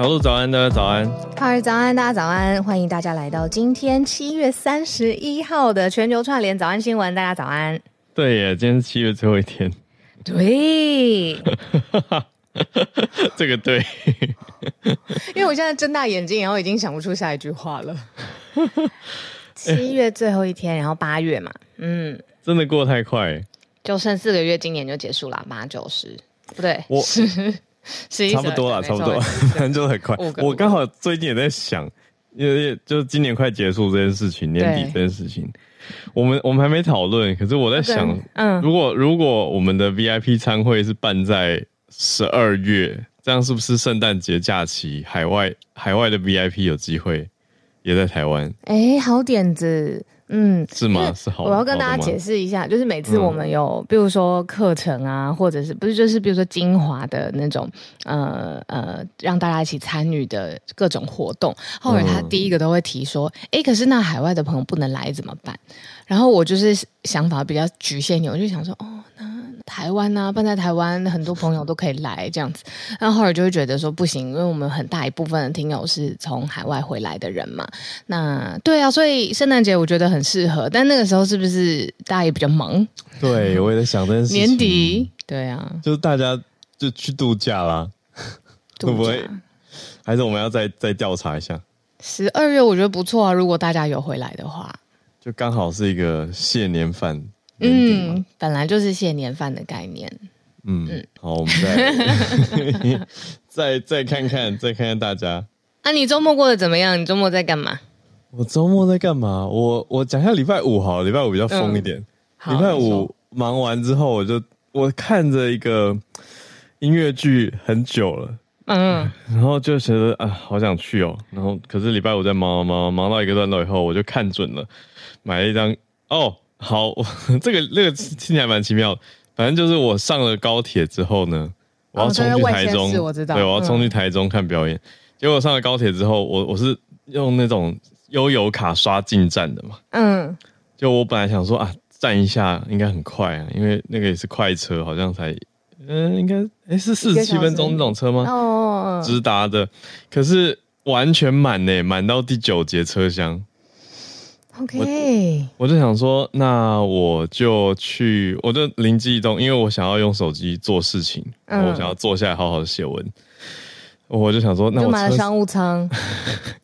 小鹿早安，大家早安。浩尔早安，大家早安。欢迎大家来到今天七月三十一号的全球串联早安新闻。大家早安。对耶，今天是七月最后一天。对，这个对，因为我现在睁大眼睛，然后已经想不出下一句话了。七月最后一天，然后八月嘛，嗯，真的过得太快，就剩四个月，今年就结束了，八九十，不对，我 差不多了，差不多，反正 就很快。我刚好最近也在想，因为就是今年快结束这件事情，年底这件事情，我们我们还没讨论，可是我在想，嗯，如果如果我们的 VIP 参会是办在十二月，这样是不是圣诞节假期海外海外的 VIP 有机会？也在台湾，哎、欸，好点子，嗯，是吗？是好。我要跟大家解释一下，就是每次我们有，嗯、比如说课程啊，或者是不是就是比如说精华的那种，呃呃，让大家一起参与的各种活动，后来他第一个都会提说，哎、嗯欸，可是那海外的朋友不能来怎么办？然后我就是想法比较局限一点，我就想说，哦，那。台湾啊，办在台湾，很多朋友都可以来这样子。然后后来就会觉得说不行，因为我们很大一部分的听友是从海外回来的人嘛。那对啊，所以圣诞节我觉得很适合。但那个时候是不是大家也比较忙？对，我也在想这件事。年底，对啊，就是大家就去度假啦，假。会不会？还是我们要再再调查一下？十二月我觉得不错啊，如果大家有回来的话，就刚好是一个谢年饭。嗯，本来就是谢年饭的概念。嗯，嗯好，我们再 再再看看，再看看大家。啊，你周末过得怎么样？你周末在干嘛？我周末在干嘛？我我讲一下礼拜五好，礼拜五比较疯一点。礼、嗯、拜五忙完之后，我就我看着一个音乐剧很久了，嗯，然后就觉得啊，好想去哦。然后可是礼拜五在忙忙忙到一个段落以后，我就看准了，买了一张哦。好，这个那个听起来蛮奇妙。反正就是我上了高铁之后呢，我要冲去台中，哦、我知道，对，我要冲去台中看表演。嗯、结果上了高铁之后，我我是用那种悠游卡刷进站的嘛。嗯，就我本来想说啊，站一下应该很快啊，因为那个也是快车，好像才嗯，应该诶是四十七分钟那种车吗？哦，直达的，可是完全满呢，满到第九节车厢。OK，我，我就想说，那我就去，我就灵机一动，因为我想要用手机做事情，嗯、我想要坐下来好好的写文，我就想说，那我买了商务舱。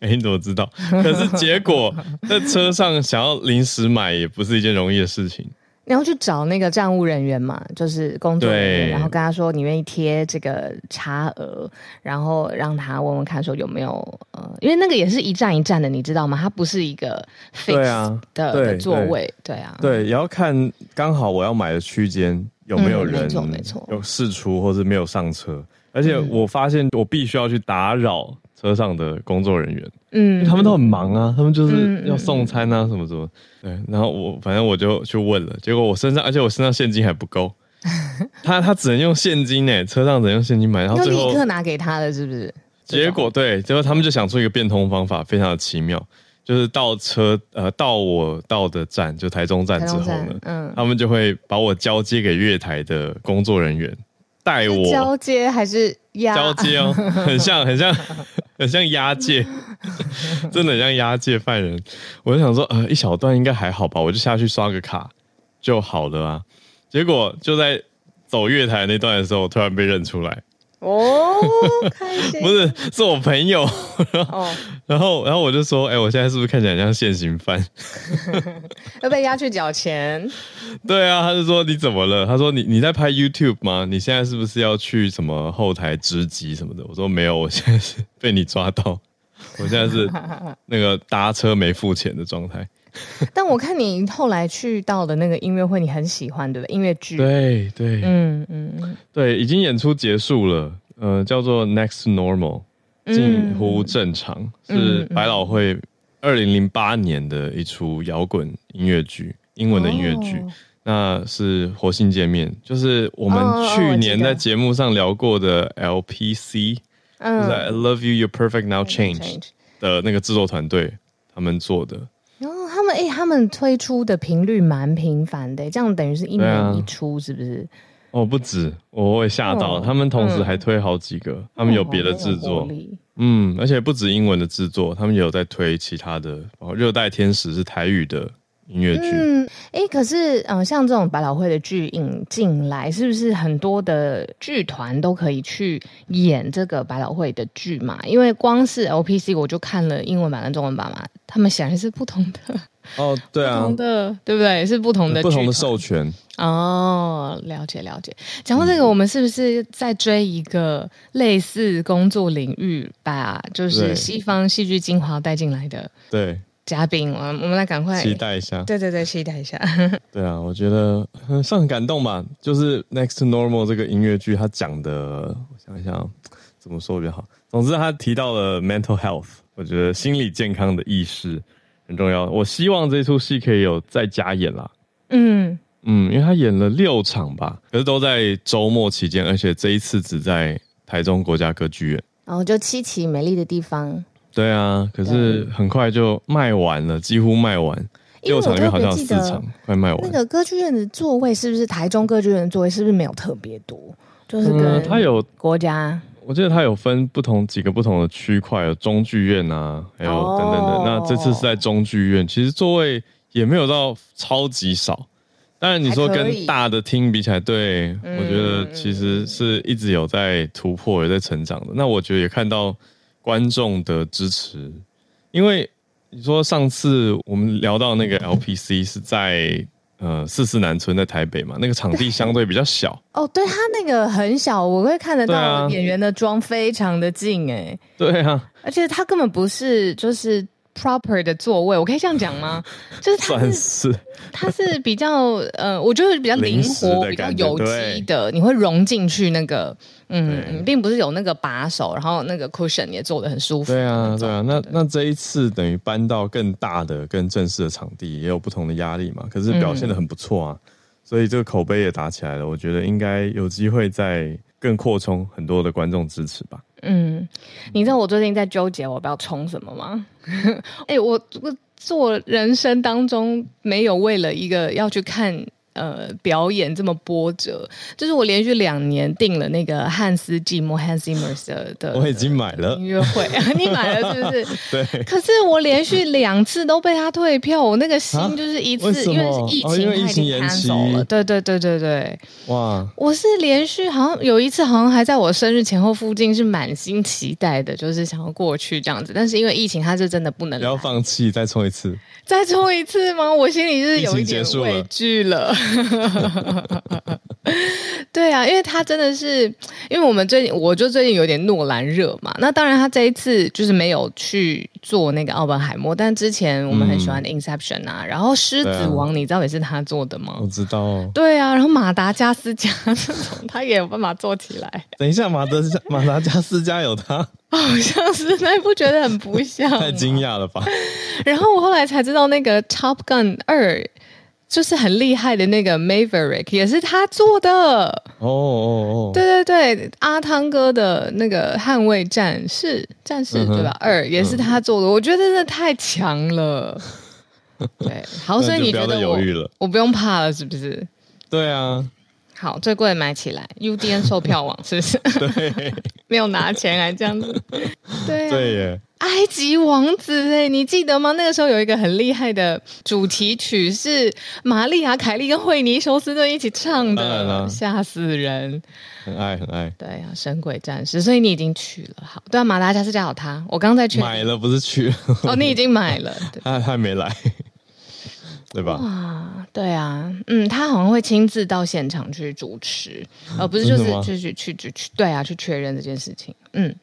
哎、欸，你怎么知道？可是结果 在车上想要临时买，也不是一件容易的事情。你要去找那个站务人员嘛，就是工作人员，然后跟他说你愿意贴这个差额，然后让他问问看说有没有呃，因为那个也是一站一站的，你知道吗？它不是一个 fix 的，对啊，的座位，对，对啊，对，也要看刚好我要买的区间有没有人，没错没错，有试出或是没有上车，而且我发现我必须要去打扰车上的工作人员。嗯，他们都很忙啊，他们就是要送餐啊，什么什么。对，然后我反正我就去问了，结果我身上，而且我身上现金还不够，他他只能用现金诶，车上只能用现金买，然后最后立刻拿给他的是不是？结果对，结果他们就想出一个变通方法，非常的奇妙，就是到车呃到我到的站，就台中站之后呢，嗯，他们就会把我交接给月台的工作人员。带我交接还是押交接哦，很像很像很像押解，真的很像押解犯人。我就想说，呃，一小段应该还好吧，我就下去刷个卡就好了啊。结果就在走月台那段的时候，突然被认出来。哦，开心。不是，是我朋友。然后，哦、然后，然后我就说：“哎、欸，我现在是不是看起来像现行犯？要被押去缴钱？”对啊，他就说：“你怎么了？”他说：“你你在拍 YouTube 吗？你现在是不是要去什么后台值机什么的？”我说：“没有，我现在是被你抓到，我现在是那个搭车没付钱的状态。” 但我看你后来去到的那个音乐会，你很喜欢，对不对？音乐剧，对对，嗯嗯，对，已经演出结束了，呃，叫做 Next Normal，近乎正常，嗯、是百老汇二零零八年的一出摇滚音乐剧，英文的音乐剧，哦、那是活性见面，就是我们去年在节目上聊过的 LPC，嗯、就是 I Love You, You're Perfect Now Change 的那个制作团队他们做的。哎、欸，他们推出的频率蛮频繁的，这样等于是一年一出，是不是？啊、哦，不止，我会吓到。哦、他们同时还推好几个，嗯、他们有别的制作。嗯，而且不止英文的制作，他们也有在推其他的，包括《热带天使》是台语的音乐剧。嗯，哎、欸，可是嗯，像这种百老汇的剧引进来，是不是很多的剧团都可以去演这个百老汇的剧嘛？因为光是 LPC 我就看了英文版跟中文版嘛，他们显然是不同的。哦，对啊，不同的，对不对？是不同的，不同的授权。哦，了解了解。讲到这个，我们是不是在追一个类似工作领域，把就是西方戏剧精华带进来的？对，嘉宾，我们我们来赶快期待一下。对对对，期待一下。对啊，我觉得算很感动吧。就是《Next to Normal》这个音乐剧，他讲的，我想一想怎么说比较好。总之，他提到了 mental health，我觉得心理健康的意识。很重要，我希望这出戏可以有再加演啦。嗯嗯，因为他演了六场吧，可是都在周末期间，而且这一次只在台中国家歌剧院。然后就七期美丽的地方。对啊，可是很快就卖完了，几乎卖完。六场因为好像四场快卖完。那个歌剧院的座位是不是台中歌剧院的座位是不是没有特别多？就是跟他有国家。我记得它有分不同几个不同的区块，有中剧院啊，还有等等的。Oh. 那这次是在中剧院，其实座位也没有到超级少。当然你说跟大的厅比起来，对，我觉得其实是一直有在突破，有在成长的。那我觉得也看到观众的支持，因为你说上次我们聊到那个 LPC 是在。呃，四四南村在台北嘛，那个场地相对比较小。哦，对，他那个很小，我会看得到演员的妆非常的近，哎，对啊，而且他根本不是就是 proper 的座位，我可以这样讲吗？就是它是，是他是比较呃，我觉得比较灵活，比较有机的，你会融进去那个。嗯，并不是有那个把手，然后那个 cushion 也做的很舒服。对啊，对啊，那那这一次等于搬到更大的、更正式的场地，也有不同的压力嘛。可是表现的很不错啊，嗯、所以这个口碑也打起来了。我觉得应该有机会再更扩充很多的观众支持吧。嗯，你知道我最近在纠结我不要冲什么吗？哎、欸，我我做人生当中没有为了一个要去看。呃，表演这么波折，就是我连续两年订了那个汉斯季默 Hans Zimmer 的，我已经买了音乐会，你买了是不是？对。可是我连续两次都被他退票，我那个心就是一次，因为是疫情，他已经 cancel 了。对对对对对。哇！我是连续好像有一次，好像还在我生日前后附近，是满心期待的，就是想要过去这样子。但是因为疫情，他是真的不能。不要放弃，再冲一次。再冲一次吗？我心里是有一点畏惧了。对啊，因为他真的是，因为我们最近，我就最近有点诺兰热嘛。那当然，他这一次就是没有去做那个奥本海默，但之前我们很喜欢的 Inception 啊，嗯、然后狮子王，你知道也是他做的吗？我知道。对啊，然后马达加斯加这种，他也有办法做起来。等一下，马德加马达加斯加有他。好像是，那不觉得很不像？太惊讶了吧！然后我后来才知道，那个《Top Gun 二》就是很厉害的那个 Maverick，也是他做的。哦哦哦！对对对，阿汤哥的那个《捍卫战士》战士对吧？二也是他做的，我觉得真的太强了。对，好，所以你觉得我我不用怕了，是不是？对啊。好，最贵的买起来，UDN 售票网是不是？对，没有拿钱还这样子。对、啊、对耶，埃及王子哎，你记得吗？那个时候有一个很厉害的主题曲，是玛丽亚凯莉跟惠妮休斯顿一起唱的，吓死人。很爱很爱。对啊，神鬼战士，所以你已经去了。好，对啊，马达加斯加有他，我刚在去买了，不是去了。哦，你已经买了，他还，还没来。对吧？哇，对啊，嗯，他好像会亲自到现场去主持，而不是就是去去去去去，对啊，去确认这件事情。嗯，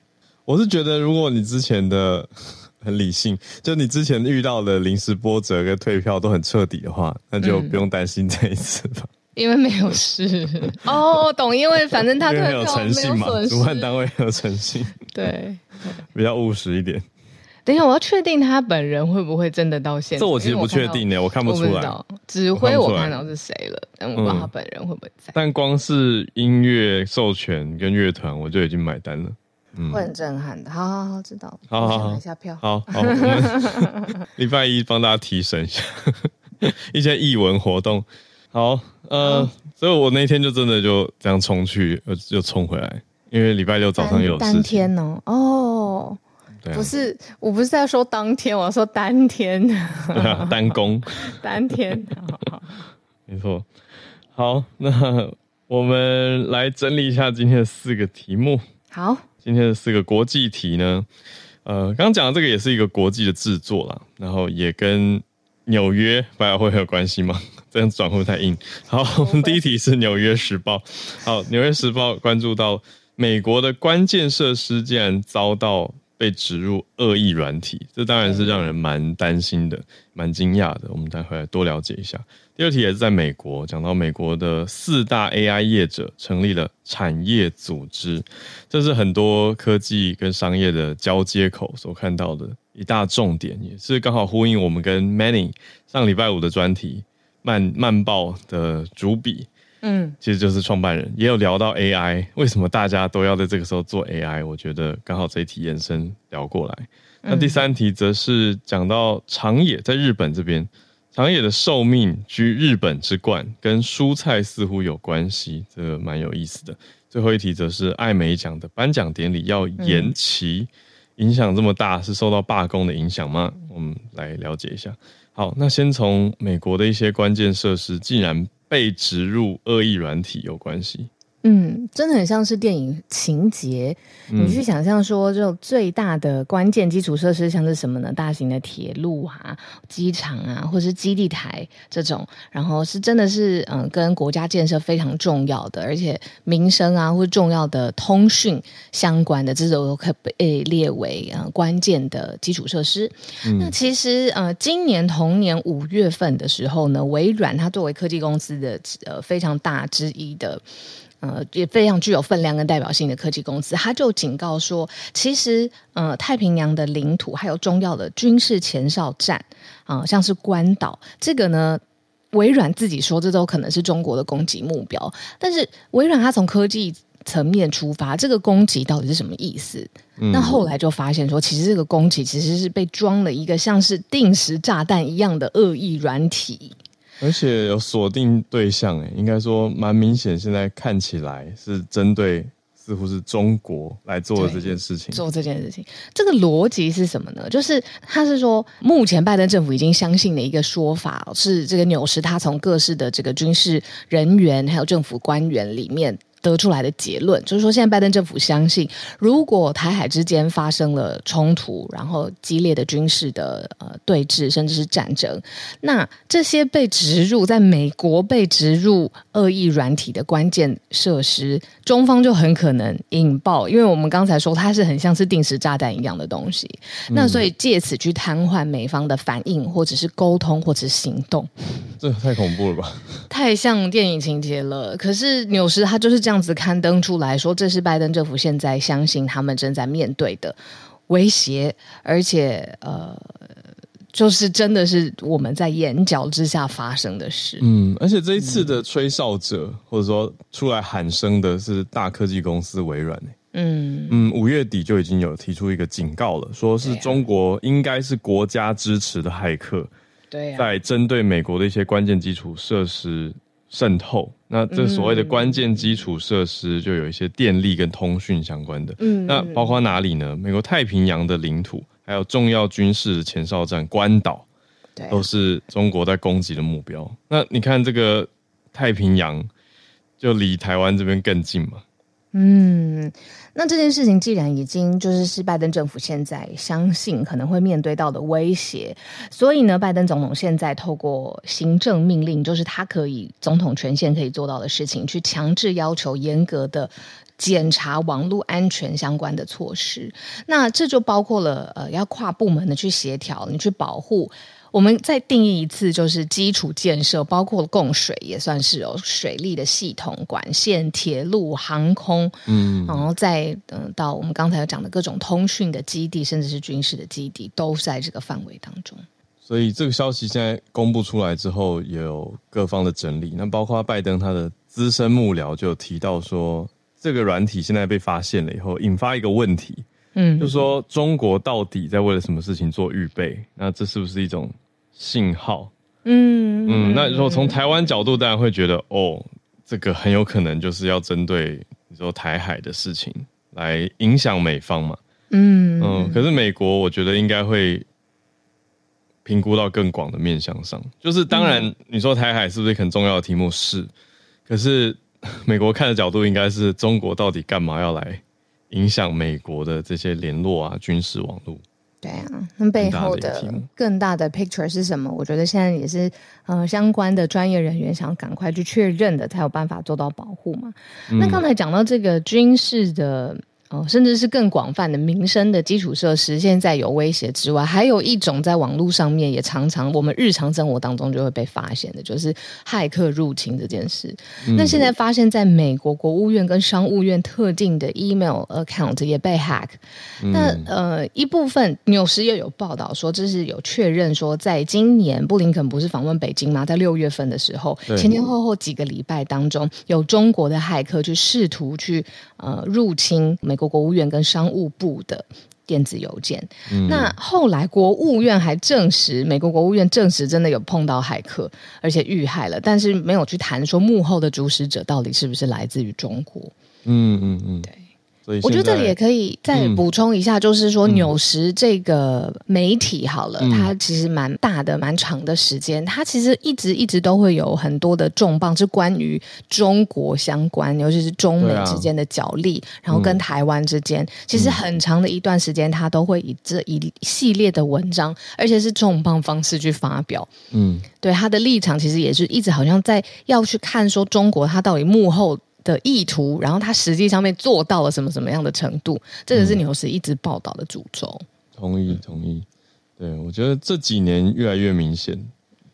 我是觉得，如果你之前的 很理性，就你之前遇到的临时波折跟退票都很彻底的话，那就不用担心这一次吧。因为没有事 哦，懂，因为反正他退票没有诚信嘛，主办单位有诚信，对，比较务实一点。等一下，我要确定他本人会不会真的到现场。这我其实不确定的，我看不出来。指挥我看到是谁了，但我不知道他本人会不会在。但光是音乐授权跟乐团，我就已经买单了。嗯，会很震撼的。好好好，知道。好好好，买下票。好好，礼拜一帮大家提神一下 一些艺文活动。好，呃，所以我那天就真的就这样冲去，又又冲回来，因为礼拜六早上有事情。当天哦，哦。对啊，不是，我不是在说当天，我要说单天，对啊，单攻，单天，好好没错。好，那我们来整理一下今天的四个题目。好，今天的四个国际题呢，呃，刚刚讲的这个也是一个国际的制作啦，然后也跟纽约百老汇很有关系吗？这样转会不会太硬？好，我们第一题是《纽约时报》。好，《纽约时报》关注到美国的关键设施竟然遭到被植入恶意软体，这当然是让人蛮担心的、蛮惊讶的。我们待会来多了解一下。第二题也是在美国，讲到美国的四大 AI 业者成立了产业组织，这是很多科技跟商业的交接口所看到的一大重点，也是刚好呼应我们跟 Many 上礼拜五的专题。慢慢报的主笔，嗯，其实就是创办人，也有聊到 AI，为什么大家都要在这个时候做 AI？我觉得刚好这一题延伸聊过来。那第三题则是讲到长野在日本这边，长野的寿命居日本之冠，跟蔬菜似乎有关系，这个蛮有意思的。最后一题则是艾美奖的颁奖典礼要延期，影响这么大，是受到罢工的影响吗？我们来了解一下。好，那先从美国的一些关键设施竟然被植入恶意软体有关系。嗯，真的很像是电影情节。你去想象说，这种最大的关键基础设施像是什么呢？大型的铁路啊、机场啊，或是基地台这种，然后是真的是嗯，跟国家建设非常重要的，而且民生啊或重要的通讯相关的，这种都可被列为呃关键的基础设施。嗯、那其实呃，今年同年五月份的时候呢，微软它作为科技公司的呃非常大之一的。呃，也非常具有分量跟代表性的科技公司，他就警告说，其实呃，太平洋的领土还有重要的军事前哨站啊、呃，像是关岛，这个呢，微软自己说这都可能是中国的攻击目标。但是微软它从科技层面出发，这个攻击到底是什么意思？嗯、那后来就发现说，其实这个攻击其实是被装了一个像是定时炸弹一样的恶意软体。而且有锁定对象，诶，应该说蛮明显。现在看起来是针对，似乎是中国来做的这件事情。做这件事情，这个逻辑是什么呢？就是他是说，目前拜登政府已经相信的一个说法，是这个纽时他从各式的这个军事人员还有政府官员里面。得出来的结论就是说，现在拜登政府相信，如果台海之间发生了冲突，然后激烈的军事的呃对峙，甚至是战争，那这些被植入在美国被植入恶意软体的关键设施，中方就很可能引爆，因为我们刚才说它是很像是定时炸弹一样的东西，嗯、那所以借此去瘫痪美方的反应，或者是沟通，或者是行动。这太恐怖了吧？太像电影情节了。可是纽时他就是这样子刊登出来说，这是拜登政府现在相信他们正在面对的威胁，而且呃，就是真的是我们在眼角之下发生的事。嗯，而且这一次的吹哨者、嗯、或者说出来喊声的是大科技公司微软。嗯嗯，五月底就已经有提出一个警告了，说是中国应该是国家支持的骇客。对，在针对美国的一些关键基础设施渗透，那这所谓的关键基础设施就有一些电力跟通讯相关的，嗯，那包括哪里呢？美国太平洋的领土，还有重要军事的前哨站关岛，对，都是中国在攻击的目标。那你看这个太平洋，就离台湾这边更近嘛？嗯。那这件事情既然已经就是是拜登政府现在相信可能会面对到的威胁，所以呢，拜登总统现在透过行政命令，就是他可以总统权限可以做到的事情，去强制要求严格的检查网络安全相关的措施。那这就包括了呃，要跨部门的去协调，你去保护。我们再定义一次，就是基础建设，包括供水也算是有，水利的系统、管线、铁路、航空，嗯，然后再嗯到我们刚才有讲的各种通讯的基地，甚至是军事的基地，都在这个范围当中。所以这个消息现在公布出来之后，也有各方的整理。那包括拜登他的资深幕僚就有提到说，这个软体现在被发现了以后，引发一个问题，嗯，就是说中国到底在为了什么事情做预备？那这是不是一种？信号，嗯嗯，那如果从台湾角度，当然会觉得哦，这个很有可能就是要针对你说台海的事情来影响美方嘛。嗯。嗯，可是美国我觉得应该会评估到更广的面向上，就是当然你说台海是不是很重要的题目是，可是美国看的角度应该是中国到底干嘛要来影响美国的这些联络啊、军事网络。对啊，那背后的更大的 picture 是什么？我觉得现在也是，呃，相关的专业人员想赶快去确认的，才有办法做到保护嘛。嗯、那刚才讲到这个军事的。哦，甚至是更广泛的民生的基础设施，现在有威胁之外，还有一种在网络上面也常常我们日常生活当中就会被发现的，就是骇客入侵这件事。嗯、那现在发现在美国国务院跟商务院特定的 email account 也被 hack。嗯、那呃，一部分纽时也有报道说，这是有确认说，在今年布林肯不是访问北京吗？在六月份的时候，前前后后几个礼拜当中，有中国的骇客去试图去呃入侵美国。国务院跟商务部的电子邮件，嗯、那后来国务院还证实，美国国务院证实真的有碰到骇客，而且遇害了，但是没有去谈说幕后的主使者到底是不是来自于中国。嗯嗯嗯，对。我觉得这里也可以再补充一下，就是说纽时这个媒体好了，嗯、它其实蛮大的、蛮长的时间，它其实一直一直都会有很多的重磅是关于中国相关，尤其是中美之间的角力，啊、然后跟台湾之间，嗯、其实很长的一段时间，它都会以这一系列的文章，而且是重磅方式去发表。嗯，对，他的立场其实也是一直好像在要去看说中国它到底幕后。的意图，然后他实际上面做到了什么什么样的程度？这个是纽时一直报道的主轴。同意，同意。对，我觉得这几年越来越明显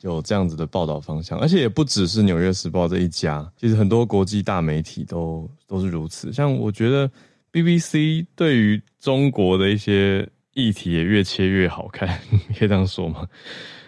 有这样子的报道方向，而且也不只是《纽约时报》这一家，其实很多国际大媒体都都是如此。像我觉得 BBC 对于中国的一些议题也越切越好看，可以这样说吗？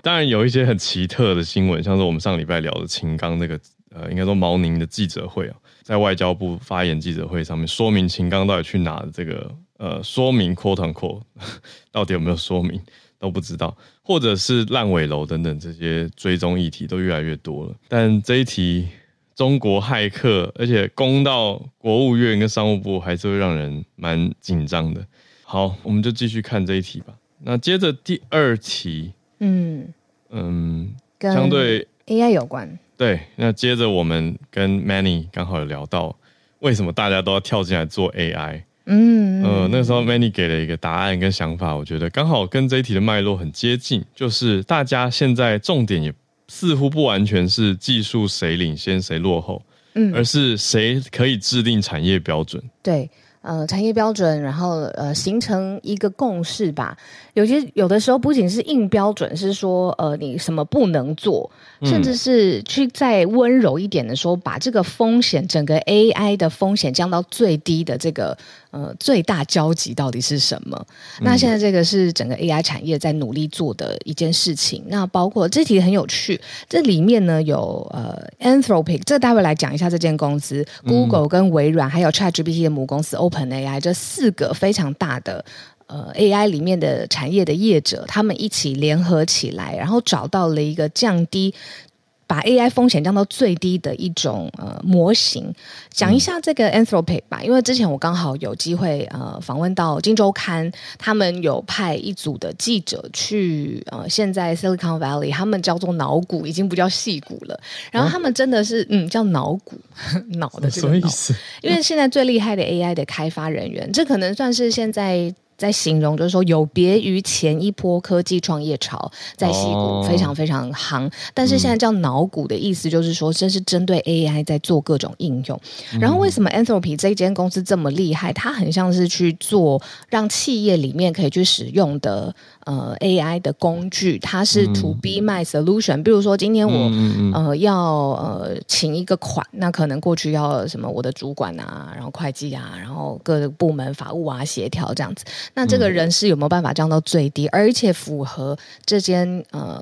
当然有一些很奇特的新闻，像是我们上礼拜聊的秦刚那个。呃，应该说毛宁的记者会啊，在外交部发言记者会上面说明秦刚到底去哪的这个呃说明 quote unquote 到底有没有说明都不知道，或者是烂尾楼等等这些追踪议题都越来越多了。但这一题中国骇客，而且攻到国务院跟商务部，还是会让人蛮紧张的。好，我们就继续看这一题吧。那接着第二题，嗯嗯，相对 AI 有关。对，那接着我们跟 Manny 刚好有聊到，为什么大家都要跳进来做 AI？嗯，呃，那时候 Manny 给了一个答案跟想法，我觉得刚好跟这一题的脉络很接近，就是大家现在重点也似乎不完全是技术谁领先谁落后，嗯，而是谁可以制定产业标准。对。呃，产业标准，然后呃，形成一个共识吧。有些有的时候不仅是硬标准，是说呃，你什么不能做，甚至是去再温柔一点的说，把这个风险，整个 AI 的风险降到最低的这个。呃，最大交集到底是什么？那现在这个是整个 AI 产业在努力做的一件事情。那包括这题很有趣，这里面呢有呃 Anthropic，这待会来讲一下这间公司，Google 跟微软还有 ChatGPT 的母公司 OpenAI 这四个非常大的呃 AI 里面的产业的业者，他们一起联合起来，然后找到了一个降低。把 AI 风险降到最低的一种呃模型，讲一下这个 Anthropic 吧。因为之前我刚好有机会呃访问到《金周刊》，他们有派一组的记者去呃现在 Silicon Valley，他们叫做脑谷，已经不叫戏谷了。然后他们真的是嗯叫脑谷，脑的这个脑。什么意思？因为现在最厉害的 AI 的开发人员，这可能算是现在。在形容就是说，有别于前一波科技创业潮，在西谷非常非常夯，哦、但是现在叫脑谷的意思就是说，这是针对 AI 在做各种应用。嗯、然后为什么 Anthropic 这间公司这么厉害？它很像是去做让企业里面可以去使用的。呃，AI 的工具，它是 to be my solution。嗯、比如说，今天我、呃要呃请一个款，那可能过去要什么我的主管啊，然后会计啊，然后各个部门法务啊协调这样子。那这个人是有没有办法降到最低，嗯、而且符合这间呃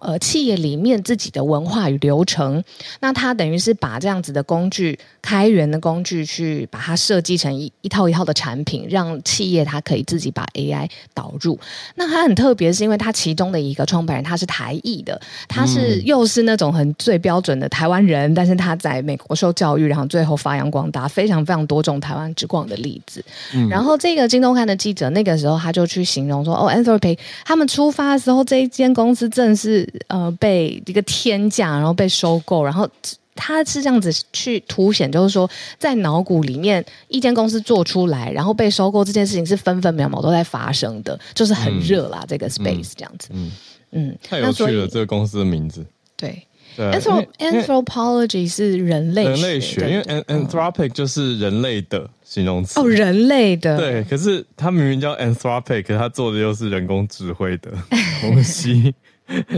呃，企业里面自己的文化与流程，那他等于是把这样子的工具、开源的工具，去把它设计成一一套一套的产品，让企业它可以自己把 AI 导入。那它很特别，是因为它其中的一个创办人他是台裔的，他是又是那种很最标准的台湾人，嗯、但是他在美国受教育，然后最后发扬光大，非常非常多种台湾之光的例子。嗯、然后这个京东看的记者那个时候他就去形容说：“哦，Anthropic 他们出发的时候，这一间公司正是。”呃，被一个天价，然后被收购，然后他是这样子去凸显，就是说，在脑骨里面，一间公司做出来，然后被收购这件事情是分分秒秒都在发生的，就是很热啦，嗯、这个 space 这样子。嗯嗯，太有趣了，这个公司的名字。对。Anthropology 是人类人类学，因为 Anthropic 就是人类的形容词哦，人类的对。可是它明明叫 Anthropic，可是它做的又是人工智慧的东西，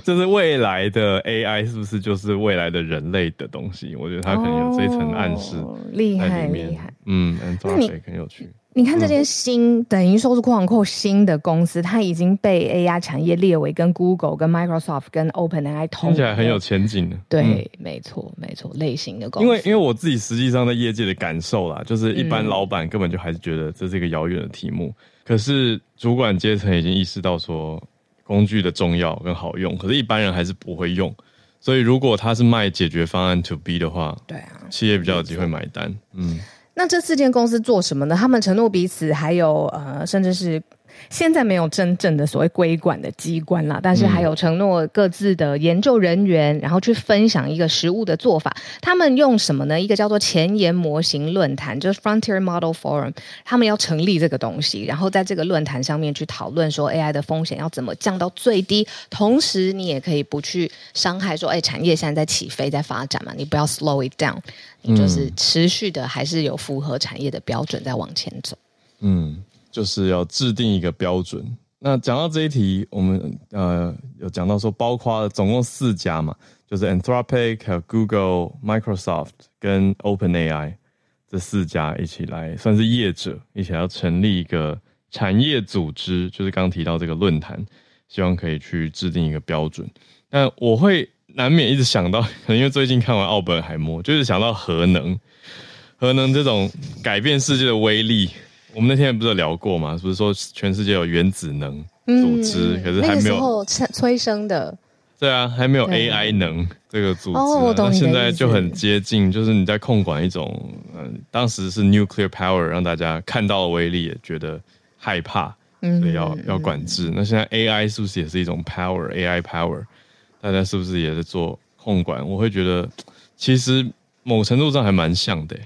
就是未来的 AI 是不是就是未来的人类的东西？我觉得它可能有这一层暗示，厉害厉害。嗯，Anthropic 很有趣。你看这间新、嗯、等于说是 quote unquote 新的公司，它已经被 AI 产业列为跟 Google、跟 Microsoft、跟 OpenAI 同，听起来很有前景的。对，嗯、没错，没错，类型的公司。因为因为我自己实际上在业界的感受啦，就是一般老板根本就还是觉得这是一个遥远的题目。嗯、可是主管阶层已经意识到说工具的重要跟好用，可是一般人还是不会用。所以如果他是卖解决方案 to B 的话，对啊，企业比较有机会买单。嗯。那这四间公司做什么呢？他们承诺彼此，还有呃，甚至是。现在没有真正的所谓规管的机关啦，但是还有承诺各自的研究人员，然后去分享一个实物的做法。他们用什么呢？一个叫做前沿模型论坛，就是 Frontier Model Forum，他们要成立这个东西，然后在这个论坛上面去讨论说 AI 的风险要怎么降到最低，同时你也可以不去伤害说，哎，产业现在在起飞在发展嘛，你不要 slow it down，你就是持续的还是有符合产业的标准在往前走。嗯。就是要制定一个标准。那讲到这一题，我们呃有讲到说，包括总共四家嘛，就是 Anthropic、还有 Google、Microsoft 跟 OpenAI 这四家一起来，算是业者一起要成立一个产业组织，就是刚提到这个论坛，希望可以去制定一个标准。那我会难免一直想到，可 能因为最近看完奥本海默，就是想到核能，核能这种改变世界的威力。我们那天不是有聊过吗？不是说全世界有原子能组织，嗯、可是还没有催生的。对啊，还没有 AI 能这个组织。哦，那现在就很接近，就是你在控管一种，嗯、呃，当时是 nuclear power，让大家看到了威力也觉得害怕，所以要要管制。那现在 AI 是不是也是一种 power？AI power，大家是不是也在做控管？我会觉得，其实某程度上还蛮像的。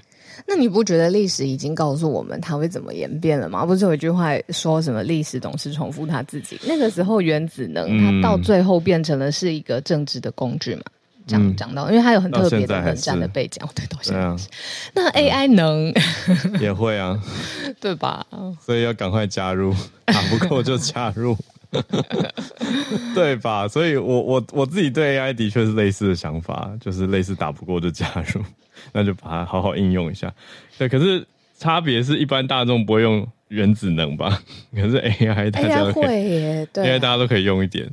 那你不觉得历史已经告诉我们它会怎么演变了吗？不是有一句话说什么“历史总是重复它自己”？那个时候原子能它到最后变成了是一个政治的工具嘛？讲讲、嗯、到，因为它有很特别的冷战的背景，对，到现在。啊、那 AI 能、嗯、也会啊，对吧？所以要赶快加入，打不过就加入，对吧？所以我我我自己对 AI 的确是类似的想法，就是类似打不过就加入。那就把它好好应用一下，对。可是差别是一般大众不会用原子能吧？可是 AI 大家会耶，对，AI 大家都可以用一点，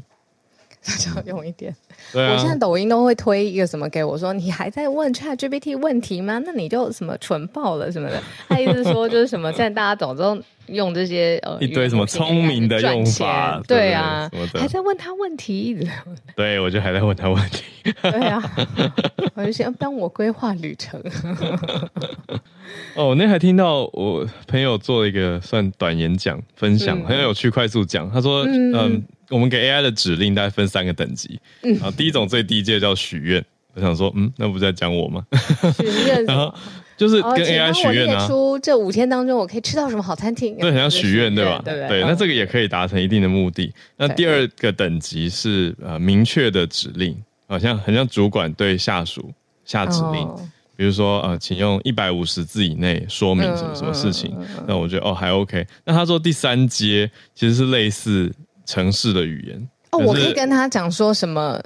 大家用一点。对啊，我现在抖音都会推一个什么给我说，你还在问 ChatGPT 问题吗？那你就什么蠢爆了什么的。他意思说就是什么，现在大家总都用这些呃一堆什么聪明的用法，对啊，还在问他问题，对我就还在问他问题，对啊，我就想帮我规划旅程。哦，那还听到我朋友做了一个算短演讲分享，很有趣，快速讲。他说，嗯。我们给 AI 的指令大概分三个等级，嗯，然后第一种最低阶叫许愿，我想说，嗯，那不是在讲我吗？许愿，然后就是跟 AI 许愿啊，出这五天当中我可以吃到什么好餐厅？对，很像许愿，对吧？对对，那这个也可以达成一定的目的。那第二个等级是呃明确的指令，好像很像主管对下属下指令，比如说呃，请用一百五十字以内说明什么什么事情。那我觉得哦还 OK。那他说第三阶其实是类似。城市的语言哦，我可以跟他讲说什么？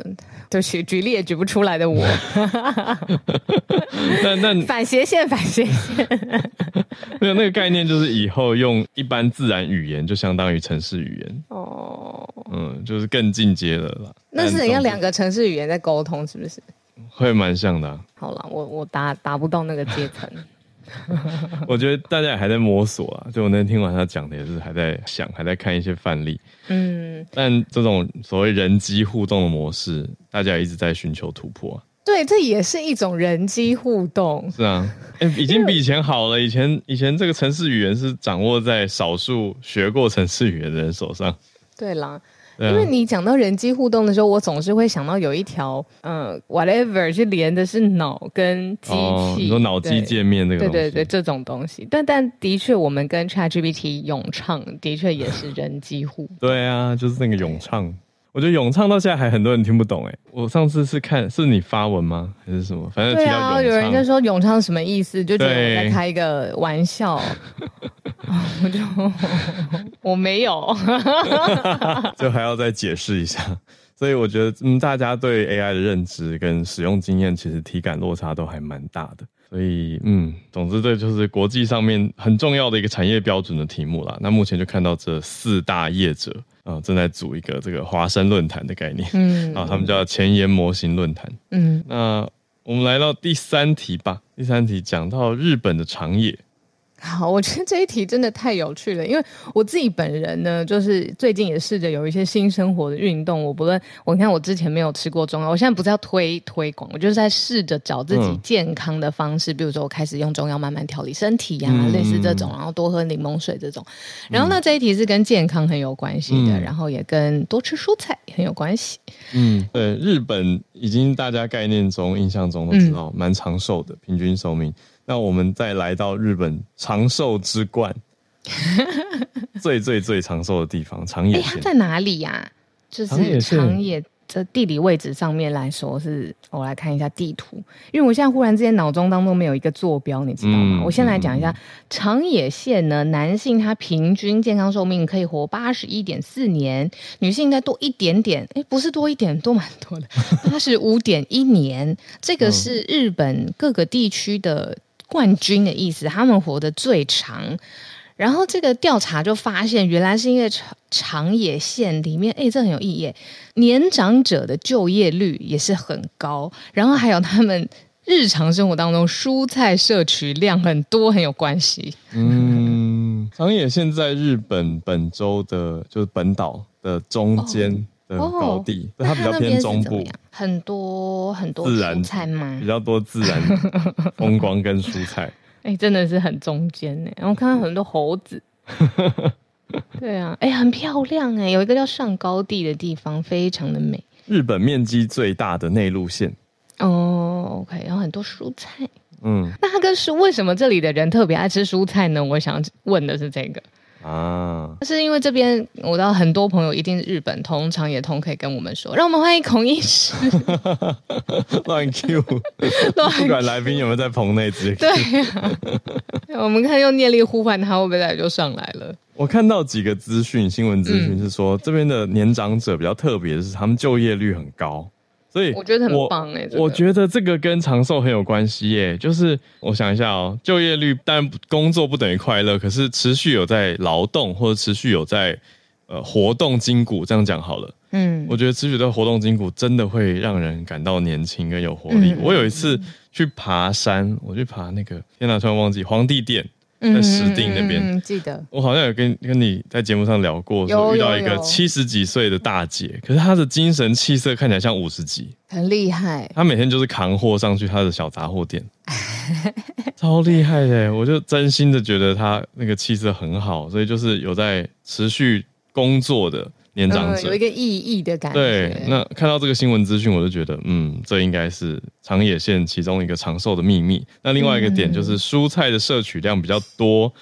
对不起，举例也举不出来的我。那那反斜线，反斜线。没 有那个概念，就是以后用一般自然语言就相当于城市语言。哦，嗯，就是更进阶的了。那是人家两个城市语言在沟通，是不是？会蛮像的、啊。好了，我我达达不到那个阶层。我觉得大家也还在摸索啊。就我那天听完他讲的，也是还在想，还在看一些范例。嗯，但这种所谓人机互动的模式，大家一直在寻求突破、啊。对，这也是一种人机互动。是啊，哎，已经比以前好了。以前以前这个城市语言是掌握在少数学过城市语言的人手上。对啦。因为你讲到人机互动的时候，我总是会想到有一条，嗯，whatever，是连的是脑跟机器，哦、你说脑机界面那个东西，对对对，这种东西。但但的确，我们跟 ChatGPT 咏唱的确也是人机互动。对啊，就是那个咏唱。我觉得咏唱到现在还很多人听不懂哎，我上次是看是你发文吗还是什么？反正提到对啊，有人就说咏唱什么意思，就觉得我在开一个玩笑。我就我没有，就还要再解释一下。所以我觉得嗯，大家对 AI 的认知跟使用经验其实体感落差都还蛮大的。所以嗯，总之这就是国际上面很重要的一个产业标准的题目啦。那目前就看到这四大业者。啊，正在组一个这个华生论坛的概念，嗯，啊，他们叫前沿模型论坛，嗯，那我们来到第三题吧。第三题讲到日本的长野。好，我觉得这一题真的太有趣了，因为我自己本人呢，就是最近也试着有一些新生活的运动。我不论，我看我之前没有吃过中药，我现在不是要推推广，我就是在试着找自己健康的方式，嗯、比如说我开始用中药慢慢调理身体呀、啊，嗯、类似这种，然后多喝柠檬水这种。然后呢，这一题是跟健康很有关系的，嗯、然后也跟多吃蔬菜很有关系。嗯，对，日本已经大家概念中、印象中都知道蛮长寿的，平均寿命。那我们再来到日本长寿之冠，最最最长寿的地方长野县，它在哪里呀、啊？就是长野的地理位置上面来说是，是我来看一下地图，因为我现在忽然之间脑中当中没有一个坐标，你知道吗？嗯、我先来讲一下、嗯、长野县呢，男性他平均健康寿命可以活八十一点四年，女性再多一点点，哎，不是多一点，多蛮多的，八十五点一年，这个是日本各个地区的。冠军的意思，他们活得最长。然后这个调查就发现，原来是因为长长野县里面，哎，这很有意义，年长者的就业率也是很高。然后还有他们日常生活当中蔬菜摄取量很多，很有关系。嗯，长野县在日本本州的，就是本岛的中间。哦高地，它比较偏中部，很多很多蔬菜吗？比较多自然 风光跟蔬菜。哎，真的是很中间呢。然后看到很多猴子，对啊，哎，很漂亮哎，有一个叫上高地的地方，非常的美。日本面积最大的内陆县。哦，OK，然后很多蔬菜。嗯，那它跟蔬为什么这里的人特别爱吃蔬菜呢？我想问的是这个。啊，是因为这边我知道很多朋友一定是日本通，常也通可以跟我们说，让我们欢迎孔医师。乱 Q，不管来宾有没有在棚内直接。对呀，我们看用念力呼唤他，会不会来就上来了？我看到几个资讯，新闻资讯是说，这边的年长者比较特别的是，他们就业率很高。所以我觉得很棒哎、欸，我觉得这个跟长寿很有关系耶。就是我想一下哦，就业率当然工作不等于快乐，可是持续有在劳动或者持续有在呃活动筋骨，这样讲好了。嗯，我觉得持续的活动筋骨真的会让人感到年轻跟有活力。嗯、我有一次去爬山，我去爬那个天哪，突然忘记皇帝殿。在石定那边、嗯嗯，记得我好像有跟跟你在节目上聊过，说遇到一个七十几岁的大姐，可是她的精神气色看起来像五十几，很厉害。她每天就是扛货上去她的小杂货店，超厉害的。我就真心的觉得她那个气色很好，所以就是有在持续工作的。年长者、嗯、有一个意义的感觉。对，那看到这个新闻资讯，我就觉得，嗯，这应该是长野县其中一个长寿的秘密。那另外一个点就是蔬菜的摄取量比较多。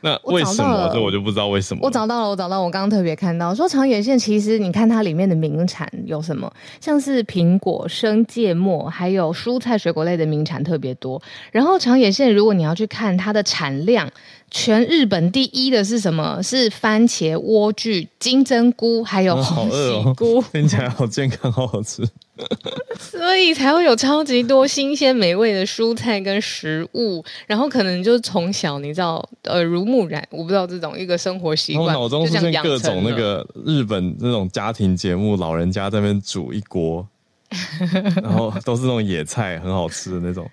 那为什么？这我就不知道为什么。我找到了，我找到了，我刚刚特别看到说长野县其实你看它里面的名产有什么，像是苹果、生芥末，还有蔬菜水果类的名产特别多。然后长野县如果你要去看它的产量。全日本第一的是什么？是番茄、莴苣、金针菇，还有红喜菇，哦、听起来好健康，好好吃。所以才会有超级多新鲜美味的蔬菜跟食物，然后可能就是从小你知道耳濡目染，我不知道这种一个生活习惯，脑中出现各种那个日本那种家庭节目，老人家在那边煮一锅，然后都是那种野菜，很好吃的那种。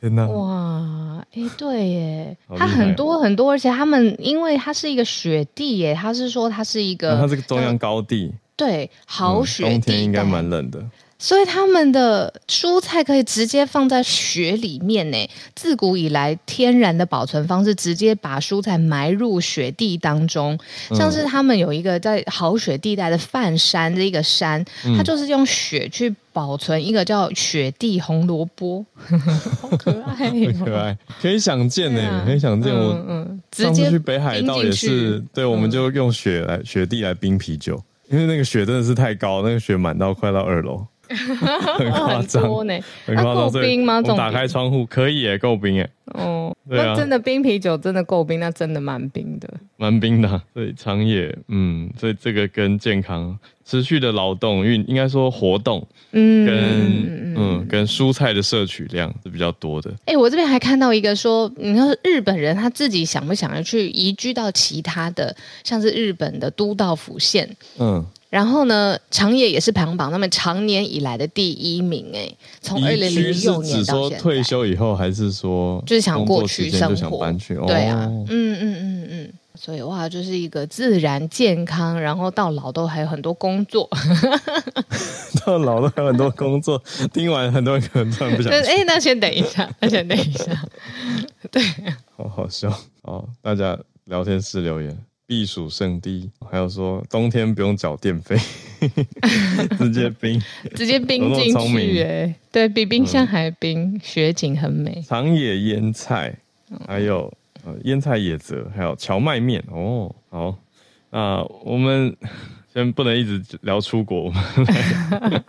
天哪！哇，哎，对耶，它很多很多，而且他们因为它是一个雪地耶，他是说它是一个，它是个中央高地。对，好雪地，嗯，冬天应该蛮冷的。所以他们的蔬菜可以直接放在雪里面呢。自古以来，天然的保存方式，直接把蔬菜埋入雪地当中。像是他们有一个在好雪地带的范山这一个山，嗯，它就是用雪去保存一个叫雪地红萝卜，好可爱，很可爱，可以想见呢，啊，可以想见我。嗯嗯，上次去北海道也是，对，我们就用雪来雪地来冰啤酒。因为那个雪真的是太高，那个雪满到快到二楼，很夸张呢。很夸张，够冰吗？我打开窗户可以耶，够冰耶。哦，对啊，那真的冰啤酒真的够冰，那真的蛮冰的，蛮冰的。所以长野，嗯，所以这个跟健康、持续的劳动，运应该说活动，嗯，跟嗯跟蔬菜的摄取量是比较多的。哎、欸，我这边还看到一个说，你说日本人他自己想不想要去移居到其他的，像是日本的都道府县，嗯。然后呢，长野也是排行榜那么常年以来的第一名哎，从二零零六年到现在。退休以后还是说就是想过去生活，想搬去？对啊，嗯嗯嗯嗯，所以哇，就是一个自然健康，然后到老都还有很多工作，到老都还有很多工作。听完很多人可能突然不想。哎，那先等一下，那先等一下。对，好好笑哦！大家聊天室留言。避暑胜地，还有说冬天不用缴电费，直接冰，直接冰进去，哎，对，比冰箱还冰，嗯、雪景很美。长野腌菜，还有呃腌菜野泽，还有荞麦面哦。好，那我们 先不能一直聊出国，我 们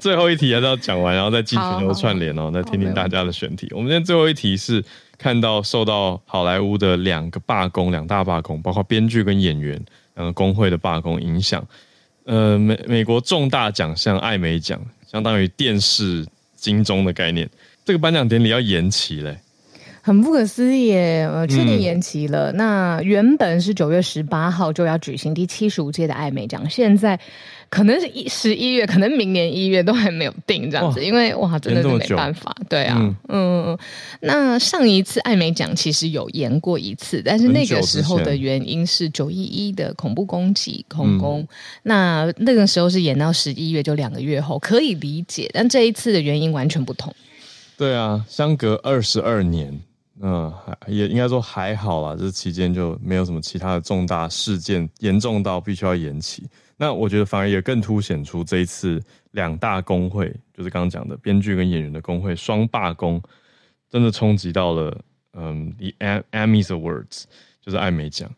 最后一题还是要讲完，然后再继续留串联哦，再听听大家的选题。我们今天最后一题是。看到受到好莱坞的两个罢工，两大罢工，包括编剧跟演员两个工会的罢工影响，呃，美美国重大奖项艾美奖，相当于电视金钟的概念，这个颁奖典礼要延期嘞，很不可思议耶，呃，确定延期了。嗯、那原本是九月十八号就要举行第七十五届的艾美奖，现在。可能是一十一月，可能明年一月都还没有定这样子，因为哇，真的是没办法，对啊，嗯嗯。那上一次艾美奖其实有延过一次，但是那个时候的原因是九一一的恐怖攻击恐攻，嗯、那那个时候是延到十一月，就两个月后，可以理解。但这一次的原因完全不同。对啊，相隔二十二年，嗯，也应该说还好啦，这期间就没有什么其他的重大事件严重到必须要延期。那我觉得反而也更凸显出这一次两大工会，就是刚刚讲的编剧跟演员的工会双罢工，真的冲击到了嗯，The Emmys Awards，就是艾美奖。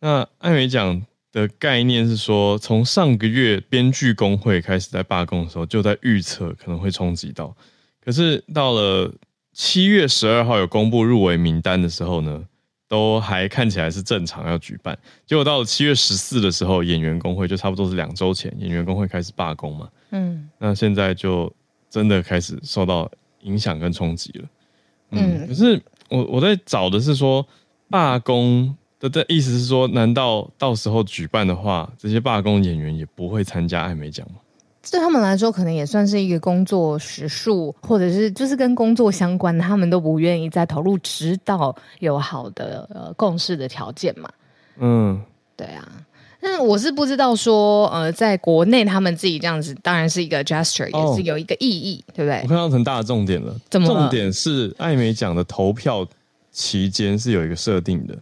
那艾美奖的概念是说，从上个月编剧工会开始在罢工的时候，就在预测可能会冲击到，可是到了七月十二号有公布入围名单的时候呢，都还看起来是正常要举办，结果到了七月十四的时候，演员工会就差不多是两周前，演员工会开始罢工嘛。嗯，那现在就真的开始受到影响跟冲击了。嗯，嗯可是我我在找的是说，罢工的的意思是说，难道到时候举办的话，这些罢工演员也不会参加艾美奖吗？对他们来说，可能也算是一个工作时数，或者是就是跟工作相关的，他们都不愿意再投入，直到有好的呃共识的条件嘛。嗯，对啊。但我是不知道说，呃，在国内他们自己这样子，当然是一个 gesture，也是有一个意义，哦、对不对？我看到很大的重点了，怎么了？重点是艾美奖的投票期间是有一个设定的，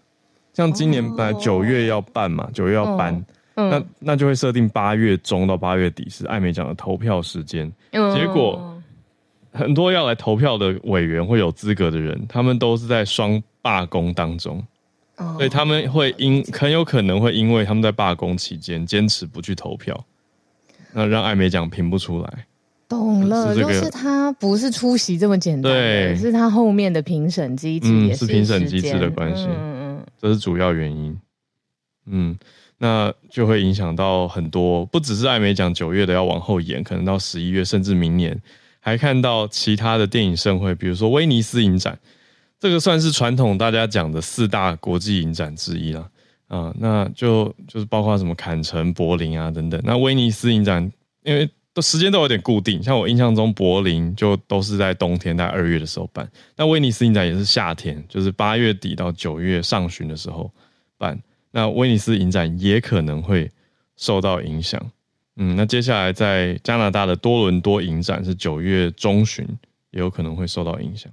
像今年本来九月要办嘛，九、哦、月要颁。哦嗯、那那就会设定八月中到八月底是艾美奖的投票时间，嗯、结果很多要来投票的委员会有资格的人，他们都是在双罢工当中，哦、所以他们会因很有可能会因为他们在罢工期间坚持不去投票，那让艾美奖评不出来。懂了，就、这个、是他不是出席这么简单，对，是他后面的评审机制也是，嗯、是评审机制的关系。嗯嗯。这是主要原因。嗯，那就会影响到很多，不只是艾美奖九月的要往后延，可能到十一月甚至明年，还看到其他的电影盛会，比如说威尼斯影展，这个算是传统大家讲的四大国际影展之一了啊。那就就是包括什么坎城、柏林啊等等。那威尼斯影展因为都时间都有点固定，像我印象中柏林就都是在冬天，在二月的时候办。那威尼斯影展也是夏天，就是八月底到九月上旬的时候办。那威尼斯影展也可能会受到影响，嗯，那接下来在加拿大的多伦多影展是九月中旬，也有可能会受到影响。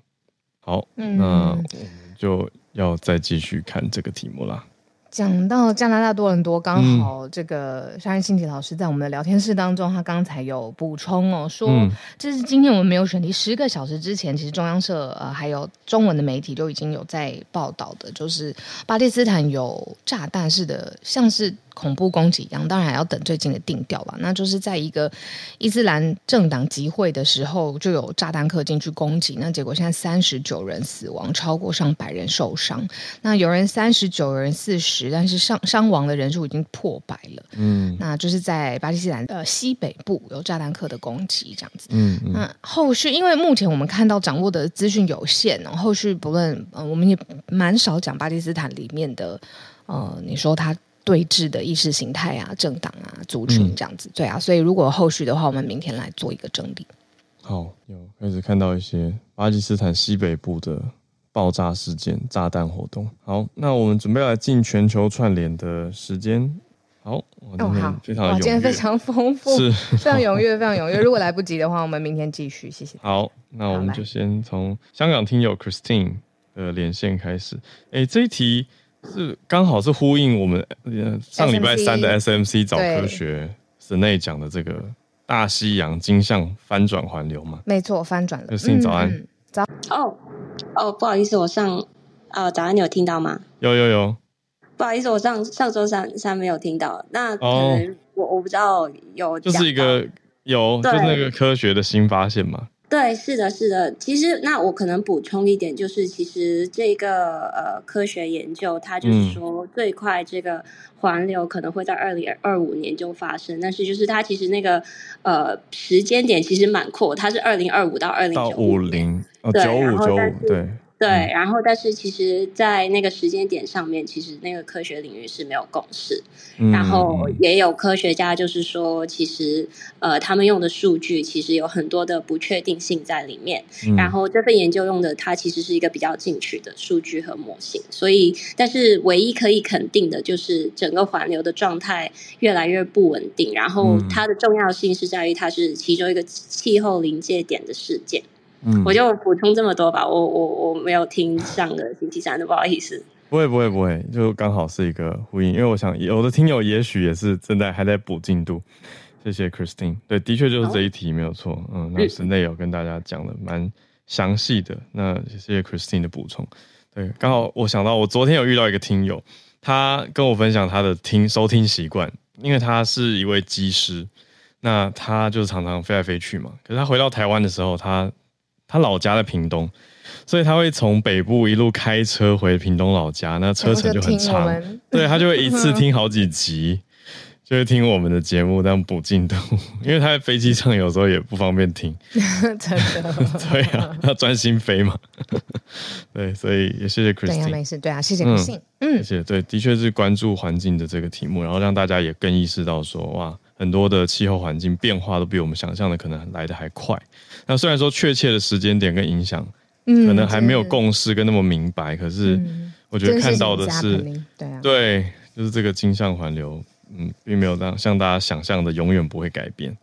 好，嗯，那我们就要再继续看这个题目啦。讲到加拿大多伦多，刚好这个夏任信提老师在我们的聊天室当中，他刚才有补充哦，说这是今天我们没有选题。十个小时之前，其实中央社呃还有中文的媒体都已经有在报道的，就是巴基斯坦有炸弹式的，像是。恐怖攻击一样，当然还要等最近的定调吧。那就是在一个伊斯兰政党集会的时候，就有炸弹客进去攻击。那结果现在三十九人死亡，超过上百人受伤。那有人三十九，有人四十，但是伤伤亡的人数已经破百了。嗯，那就是在巴基斯坦呃西北部有炸弹客的攻击这样子。嗯嗯。那后续，因为目前我们看到掌握的资讯有限，后续不论呃，我们也蛮少讲巴基斯坦里面的呃，你说他。对峙的意识形态啊，政党啊，族群这样子，嗯、对啊，所以如果后续的话，我们明天来做一个整理。好，有开始看到一些巴基斯坦西北部的爆炸事件、炸弹活动。好，那我们准备来进全球串联的时间。好，哦好，非常今天非常丰富，是非常踊跃，非常踊跃。如果来不及的话，我们明天继续。谢谢。好，那我们就先从香港听友 Christine 的连线开始。哎，这一题。是刚好是呼应我们上礼拜三的 SMC 早科学室内讲的这个大西洋经向翻转环流嘛？没错，翻转了。Christine 早安，嗯、早哦哦，不好意思，我上呃早安，你有听到吗？有有有，不好意思，我上上周三三没有听到，那可能我、哦、我不知道有，就是一个有就是那个科学的新发现嘛。对，是的，是的。其实，那我可能补充一点，就是其实这个呃科学研究，它就是说最快这个环流可能会在二零二五年就发生，但是就是它其实那个呃时间点其实蛮阔，它是二零二五到二零九五零，对，九五九五，对。对，然后但是其实，在那个时间点上面，其实那个科学领域是没有共识。嗯、然后也有科学家就是说，其实呃，他们用的数据其实有很多的不确定性在里面。嗯、然后这份研究用的它其实是一个比较进取的数据和模型。所以，但是唯一可以肯定的就是整个环流的状态越来越不稳定。然后它的重要性是在于它是其中一个气候临界点的事件。嗯，我就补充这么多吧。我我我没有听上个星期三的，不好意思。不会不会不会，就刚好是一个呼应，因为我想有的听友也许也是正在还在补进度。谢谢 Christine，对，的确就是这一题没有错。嗯，那室内有跟大家讲的蛮详细的。那谢谢 Christine 的补充。对，刚好我想到我昨天有遇到一个听友，他跟我分享他的听收听习惯，因为他是一位机师，那他就常常飞来飞去嘛。可是他回到台湾的时候，他他老家在屏东，所以他会从北部一路开车回屏东老家，那车程就很长。对，他就会一次听好几集，就会听我们的节目，这样补进度。因为他在飞机上有时候也不方便听，真的。对啊，他专心飞嘛。对，所以也谢谢 Christine。对啊，没事。对啊，谢谢 Christine。嗯，谢谢。对，的确是关注环境的这个题目，然后让大家也更意识到说，哇，很多的气候环境变化都比我们想象的可能来的还快。那虽然说确切的时间点跟影响，可能还没有共识跟那么明白，嗯、可是我觉得看到的是，是对、啊、对，就是这个经向环流，嗯，并没有让像大家想象的永远不会改变。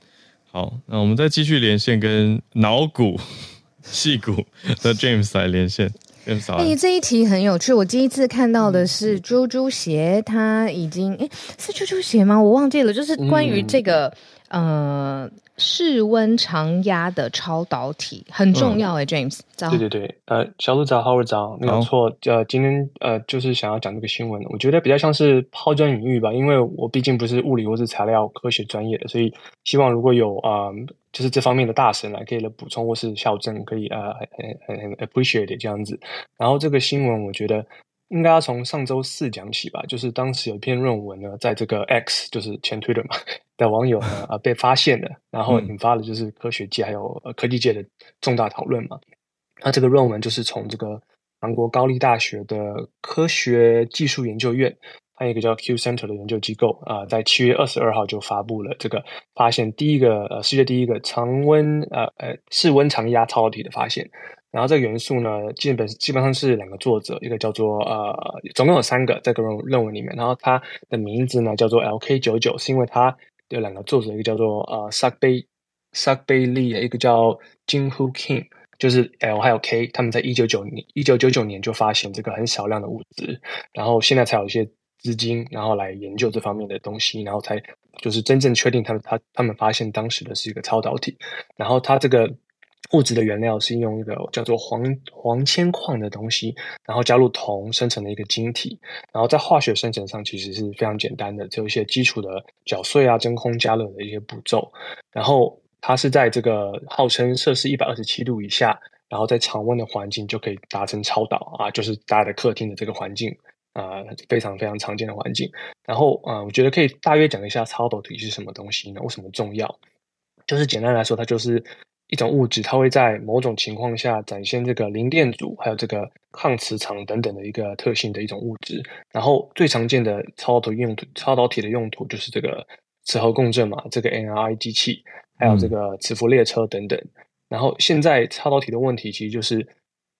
好，那我们再继续连线跟脑骨 细骨的 James 来连线。哎、欸，这一题很有趣，我第一次看到的是猪猪鞋，它已经哎、欸、是猪猪鞋吗？我忘记了，就是关于这个、嗯、呃。室温常压的超导体很重要诶、嗯、James。早对对对，呃，小鹿早，Howard 长，没有错。呃，今天呃，就是想要讲这个新闻，我觉得比较像是抛砖引玉吧，因为我毕竟不是物理或是材料科学专业的，所以希望如果有啊、呃，就是这方面的大神来可以来补充或是校正，可以呃很很很 appreciate 这样子。然后这个新闻，我觉得应该要从上周四讲起吧，就是当时有一篇论文呢，在这个 X 就是前 Twitter 嘛的网友呢啊 被发现了，然后引发了就是科学界还有科技界的重大讨论嘛。那这个论文就是从这个韩国高丽大学的科学技术研究院，还有一个叫 Q Center 的研究机构啊，在七月二十二号就发布了这个发现第一个呃世界第一个常温呃呃室温常压超导体的发现。然后这个元素呢，基本基本上是两个作者，一个叫做呃，总共有三个在个论论文里面。然后它的名字呢叫做 LK 九九，是因为它有两个作者，一个叫做呃 Sakbay Sakbay Lee，一个叫 Jinhu Kim，就是 L 还有 K，他们在一九九年一九九九年就发现这个很少量的物质，然后现在才有一些资金，然后来研究这方面的东西，然后才就是真正确定他们他他们发现当时的是一个超导体，然后它这个。物质的原料是用一个叫做黄黄铅矿的东西，然后加入铜生成的一个晶体，然后在化学生成上其实是非常简单的，只有一些基础的搅碎啊、真空加热的一些步骤。然后它是在这个号称摄氏一百二十七度以下，然后在常温的环境就可以达成超导啊，就是大家的客厅的这个环境啊，非常非常常见的环境。然后啊，我觉得可以大约讲一下超导体是什么东西呢？为什么重要？就是简单来说，它就是。一种物质，它会在某种情况下展现这个零电阻，还有这个抗磁场等等的一个特性的一种物质。然后最常见的超导体用途，超导体的用途就是这个磁核共振嘛，这个 NRI 机器，还有这个磁浮列车等等。嗯、然后现在超导体的问题，其实就是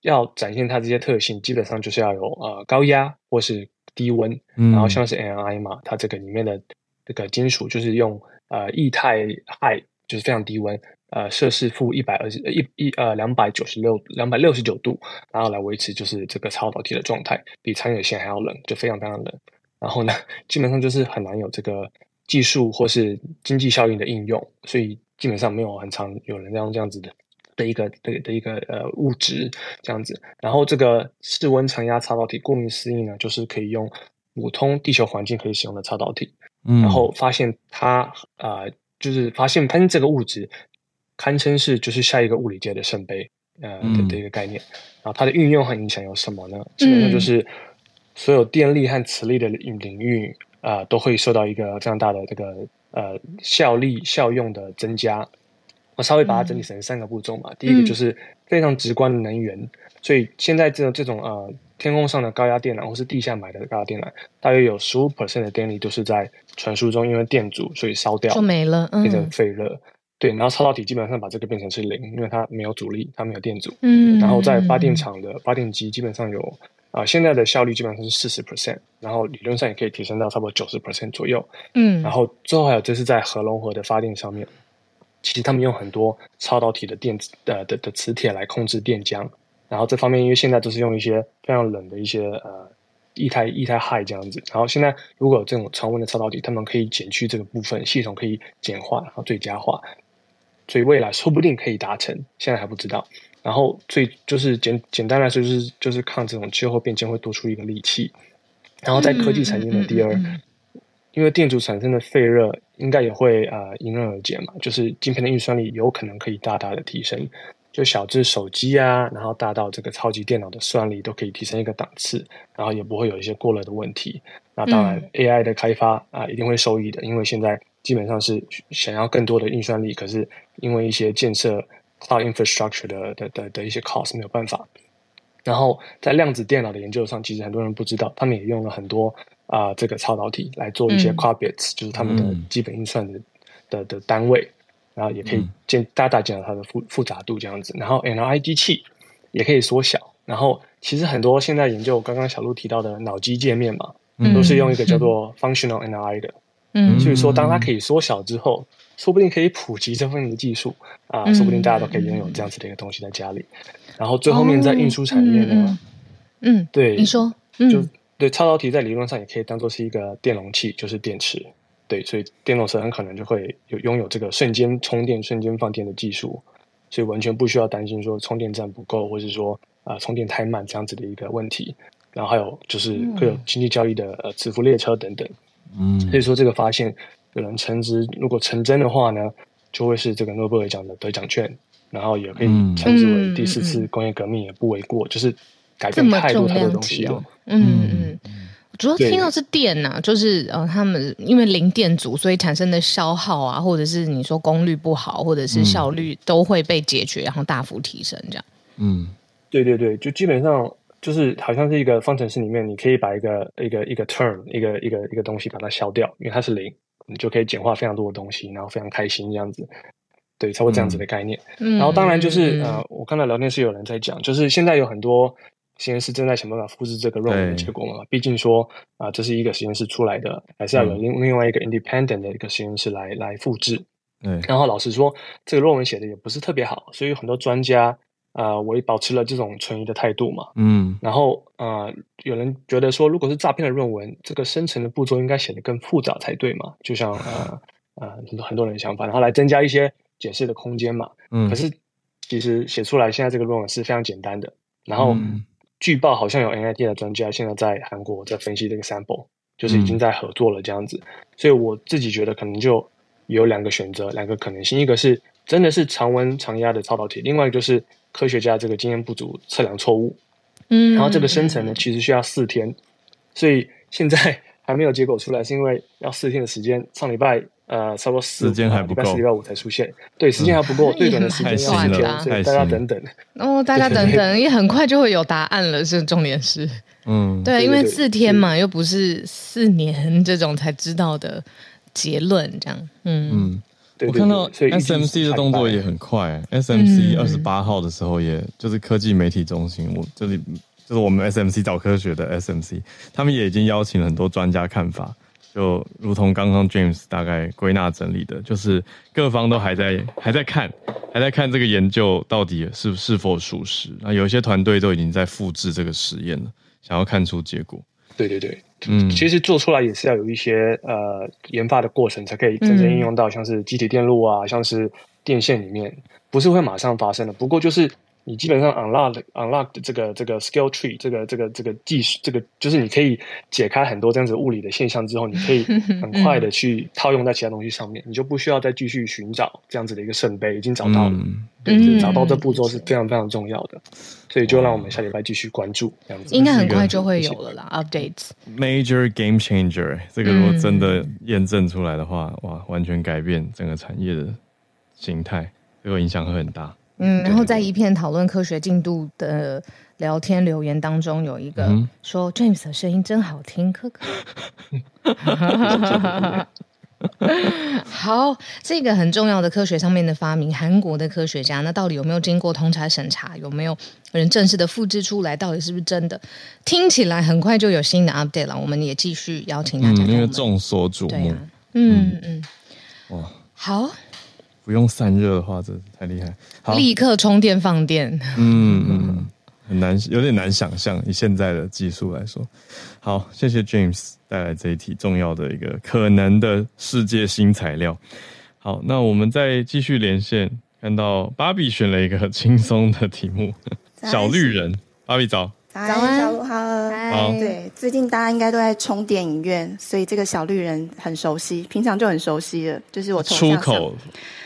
要展现它这些特性，基本上就是要有呃高压或是低温。嗯、然后像是 NRI 嘛，它这个里面的这个金属就是用呃液态氦，就是非常低温。呃，摄氏负一百二十一一呃两百九十六两百六十九度，然后来维持就是这个超导体的状态，比长野线还要冷，就非常非常冷。然后呢，基本上就是很难有这个技术或是经济效应的应用，所以基本上没有很常有人用这样子的的一个的的一个呃物质这样子。然后这个室温常压超导体，顾名思义呢，就是可以用普通地球环境可以使用的超导体。嗯，然后发现它呃，就是发现喷这个物质。堪称是就是下一个物理界的圣杯，呃的的一个概念。然后它的运用和影响有什么呢？基本上就是所有电力和磁力的领域啊、呃，都会受到一个非常大的这个呃效力效用的增加。我稍微把它整理成三个步骤嘛。第一个就是非常直观的能源，所以现在这种这种呃天空上的高压电缆或是地下买的高压电缆，大约有十五 percent 的电力都是在传输中，因为电阻所以烧掉就没了，变成废热。对，然后超导体基本上把这个变成是零，因为它没有阻力，它没有电阻。嗯，然后在发电厂的发电机基本上有啊、呃，现在的效率基本上是四十 percent，然后理论上也可以提升到差不多九十 percent 左右。嗯，然后最后还有就是在核融合的发电上面，其实他们用很多超导体的电子呃的的，的磁铁来控制电浆，然后这方面因为现在都是用一些非常冷的一些呃。液态液态氦这样子，然后现在如果有这种常温的超导体，他们可以减去这个部分，系统可以简化，然后最佳化，所以未来说不定可以达成，现在还不知道。然后最就是简简单来说，就是就是抗这种气候变迁会多出一个利器。然后在科技产业的第二，嗯嗯嗯嗯、因为电阻产生的废热应该也会啊、呃、迎刃而解嘛，就是晶片的运算力有可能可以大大的提升。就小至手机啊，然后大到这个超级电脑的算力都可以提升一个档次，然后也不会有一些过热的问题。那当然，AI 的开发啊，一定会受益的，因为现在基本上是想要更多的运算力，可是因为一些建设 cloud infrastructure 的的的的一些 cost 没有办法。然后在量子电脑的研究上，其实很多人不知道，他们也用了很多啊、呃、这个超导体来做一些 qubits，就是他们的基本运算的的的单位。然后也可以减大大减少它的复复杂度这样子，然后 NRI 机器也可以缩小，然后其实很多现在研究刚刚小路提到的脑机界面嘛，嗯、都是用一个叫做 functional NRI 的，嗯，所以说当它可以缩小之后，说不定可以普及这方面的技术啊，嗯、说不定大家都可以拥有这样子的一个东西在家里，然后最后面在运输产业呢，嗯，嗯对，你说，嗯、就对超导体在理论上也可以当做是一个电容器，就是电池。对，所以电动车很可能就会有拥有这个瞬间充电、瞬间放电的技术，所以完全不需要担心说充电站不够，或是说啊、呃、充电太慢这样子的一个问题。然后还有就是各有经济交易的呃磁浮列车等等。嗯，所以说这个发现有人称之，如果成真的话呢，就会是这个诺贝尔奖的得奖券，然后也可以称之为第四次工业革命也不为过。嗯、就是改变太多太多东西了。嗯嗯，嗯主要听到是电呐、啊，就是呃，他们因为零电阻，所以产生的消耗啊，或者是你说功率不好，或者是效率都会被解决，然后大幅提升这样。嗯，对对对，就基本上就是好像是一个方程式里面，你可以把一个一个一个 term 一个一个一个东西把它消掉，因为它是零，你就可以简化非常多的东西，然后非常开心这样子。对，差不多这样子的概念。嗯，然后当然就是、嗯、呃，我看到聊天室有人在讲，就是现在有很多实验室正在想办法复制这个论文的结果嘛。毕竟说啊、呃，这是一个实验室出来的，还是要有另另外一个 independent 的一个实验室来来复制。嗯，然后老实说，这个论文写的也不是特别好，所以很多专家啊、呃，我也保持了这种存疑的态度嘛。嗯，然后啊、呃，有人觉得说，如果是诈骗的论文，这个生成的步骤应该显得更复杂才对嘛？就像呃呃很多很多人的想法，然后来增加一些。解释的空间嘛，嗯，可是其实写出来现在这个论文是非常简单的。然后据报好像有 NIT 的专家现在在韩国在分析这个 sample，就是已经在合作了这样子。嗯、所以我自己觉得可能就有两个选择，两个可能性，一个是真的是常温常压的超导体，另外一个就是科学家这个经验不足测量错误。嗯，然后这个生成呢其实需要四天，所以现在还没有结果出来，是因为要四天的时间。上礼拜。呃，差不多时间还不够，礼拜四、礼拜五才出现。对，时间还不够，最短的时间要四天，所以大家等等。哦，大家等等，也很快就会有答案了。这重点是，嗯，对，因为四天嘛，又不是四年这种才知道的结论，这样。嗯嗯，我看到 SMC 的动作也很快，SMC 二十八号的时候，也就是科技媒体中心，我这里就是我们 SMC 早科学的 SMC，他们也已经邀请了很多专家看法。就如同刚刚 James 大概归纳整理的，就是各方都还在还在看，还在看这个研究到底是是否属实。那有些团队都已经在复制这个实验了，想要看出结果。对对对，嗯，其实做出来也是要有一些呃研发的过程，才可以真正应用到像是机体电路啊，像是电线里面，不是会马上发生的。不过就是。你基本上 unlock unlock 的这个这个 skill tree 这个这个这个技术，这个就是你可以解开很多这样子物理的现象之后，你可以 很快的去套用在其他东西上面，你就不需要再继续寻找这样子的一个圣杯，已经找到了，嗯、对，找到这步骤是非常非常重要的，所以就让我们下礼拜继续关注这样子，应该很快就会有了啦，updates。Major game changer，这个如果真的验证出来的话，哇，完全改变整个产业的形态，这个影响会很大。嗯，然后在一片讨论科学进度的聊天留言当中，有一个说 James 的声音真好听，可可。好，这个很重要的科学上面的发明，韩国的科学家，那到底有没有经过通查审查？有没有人正式的复制出来？到底是不是真的？听起来很快就有新的 update 了，我们也继续邀请大家。嗯，因为众所瞩目。啊、嗯嗯，哇，好。不用散热的话，这太厉害！立刻充电放电。嗯嗯，很难，有点难想象以现在的技术来说。好，谢谢 James 带来这一题重要的一个可能的世界新材料。好，那我们再继续连线，看到芭比选了一个很轻松的题目，小绿人。芭比早。早安，小鹿好。好，对，最近大家应该都在冲电影院，所以这个小绿人很熟悉，平常就很熟悉了。就是我从出口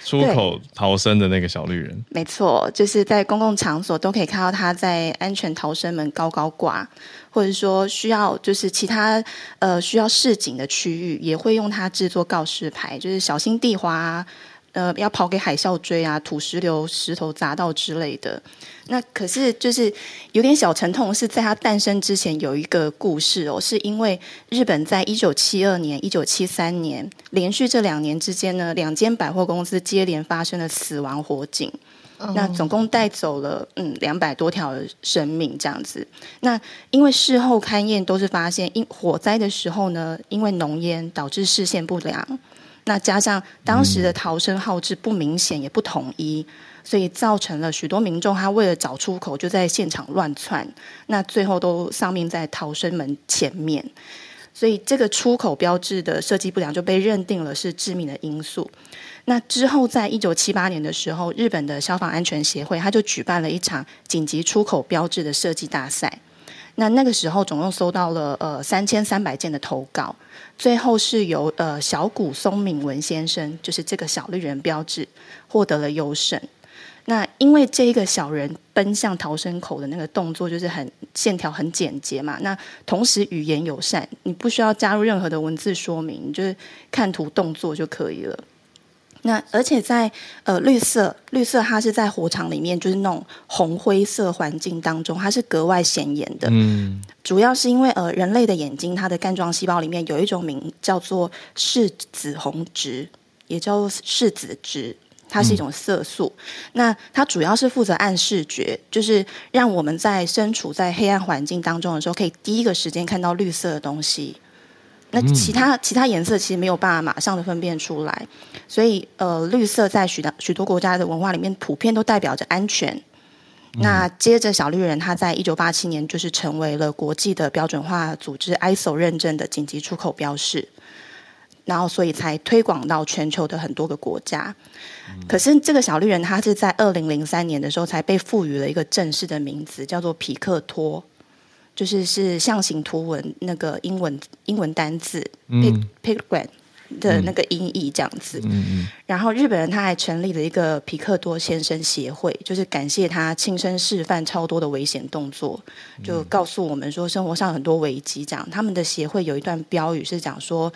出口逃生的那个小绿人，没错，就是在公共场所都可以看到他在安全逃生门高高挂，或者说需要就是其他呃需要示警的区域，也会用它制作告示牌，就是小心地滑。呃，要跑给海啸追啊，土石流、石头砸到之类的。那可是就是有点小沉痛，是在它诞生之前有一个故事哦，是因为日本在一九七二年、一九七三年连续这两年之间呢，两间百货公司接连发生了死亡火警，哦、那总共带走了嗯两百多条生命这样子。那因为事后勘验都是发现，因火灾的时候呢，因为浓烟导致视线不良。那加上当时的逃生号志不明显也不统一，所以造成了许多民众他为了找出口就在现场乱窜，那最后都丧命在逃生门前面。所以这个出口标志的设计不良就被认定了是致命的因素。那之后在一九七八年的时候，日本的消防安全协会他就举办了一场紧急出口标志的设计大赛。那那个时候总共收到了呃三千三百件的投稿。最后是由呃小谷松敏文先生，就是这个小绿人标志获得了优胜。那因为这一个小人奔向逃生口的那个动作，就是很线条很简洁嘛。那同时语言友善，你不需要加入任何的文字说明，你就是看图动作就可以了。那而且在呃绿色绿色，它是在火场里面，就是那种红灰色环境当中，它是格外显眼的。嗯，主要是因为呃人类的眼睛，它的干状细胞里面有一种名叫做视紫红质，也叫做视紫质，它是一种色素。嗯、那它主要是负责暗视觉，就是让我们在身处在黑暗环境当中的时候，可以第一个时间看到绿色的东西。那其他其他颜色其实没有办法马上的分辨出来，所以呃，绿色在许多许多国家的文化里面，普遍都代表着安全。嗯、那接着小绿人，他在一九八七年就是成为了国际的标准化组织 ISO 认证的紧急出口标示，然后所以才推广到全球的很多个国家。嗯、可是这个小绿人，他是在二零零三年的时候才被赋予了一个正式的名字，叫做皮克托。就是是象形图文那个英文英文单字 pictogram 的那个音译这样子，嗯嗯、然后日本人他还成立了一个皮克多先生协会，就是感谢他亲身示范超多的危险动作，就告诉我们说生活上很多危机这样。他们的协会有一段标语是讲说，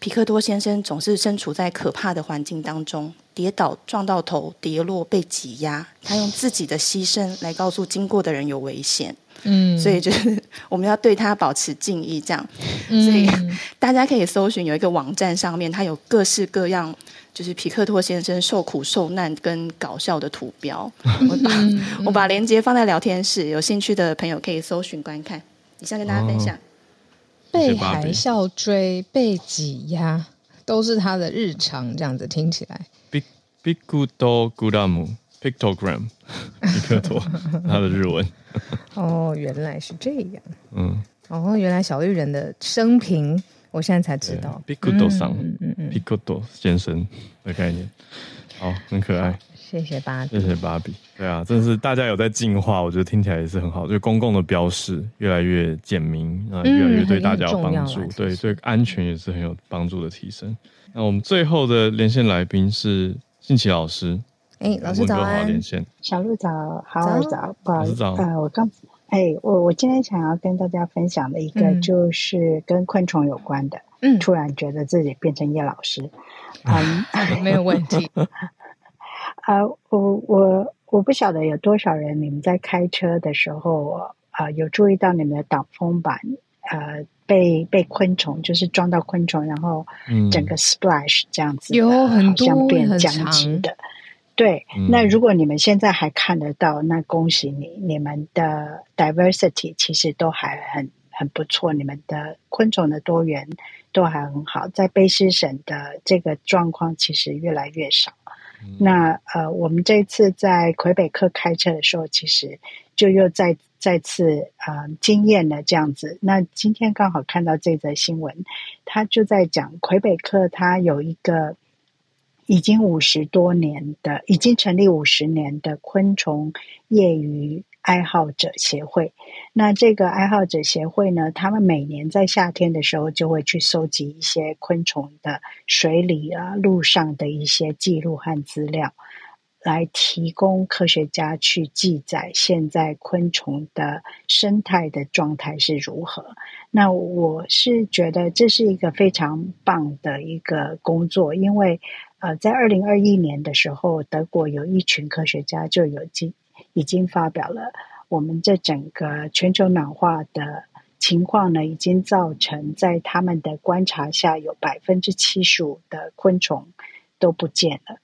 皮克多先生总是身处在可怕的环境当中，跌倒撞到头，跌落被挤压，他用自己的牺牲来告诉经过的人有危险。嗯，所以就是我们要对他保持敬意，这样。嗯、所以大家可以搜寻有一个网站上面，它有各式各样，就是皮克托先生受苦受难跟搞笑的图标。我把、嗯、我把链接放在聊天室，有兴趣的朋友可以搜寻观看。以上跟大家分享。哦、被海啸追、被挤压，都是他的日常，这样子听起来。Big Big Good Guramu Pictogram，皮 克托，他的日文。哦，原来是这样。嗯，哦，原来小绿人的生平，我现在才知道。皮克多桑，嗯嗯嗯，皮克多先生的概念，好，很可爱。谢谢芭比，谢谢芭比。对啊，真的是大家有在进化，我觉得听起来也是很好。就公共的标识越来越简明啊，越来越对大家有帮助，嗯、对对，安全也是很有帮助的提升。那我们最后的连线来宾是信琪老师。哎，老师早安！小鹿早，好早，早，不好意思，呃，我刚，哎，我我今天想要跟大家分享的一个就是跟昆虫有关的，嗯，突然觉得自己变成叶老师，嗯，没有问题。啊，我我我不晓得有多少人，你们在开车的时候啊，有注意到你们的挡风板呃被被昆虫就是撞到昆虫，然后整个 splash 这样子，有很多好像变僵直的。对，那如果你们现在还看得到，那恭喜你，你们的 diversity 其实都还很很不错，你们的昆虫的多元都还很好。在卑诗省的这个状况其实越来越少。那呃，我们这次在魁北克开车的时候，其实就又再再次呃惊艳了这样子。那今天刚好看到这则新闻，他就在讲魁北克，他有一个。已经五十多年的，已经成立五十年的昆虫业余爱好者协会。那这个爱好者协会呢，他们每年在夏天的时候就会去收集一些昆虫的水里啊、路上的一些记录和资料，来提供科学家去记载现在昆虫的生态的状态是如何。那我是觉得这是一个非常棒的一个工作，因为。呃，在二零二一年的时候，德国有一群科学家就有进已经发表了，我们这整个全球暖化的情况呢，已经造成在他们的观察下，有百分之七十五的昆虫都不见了。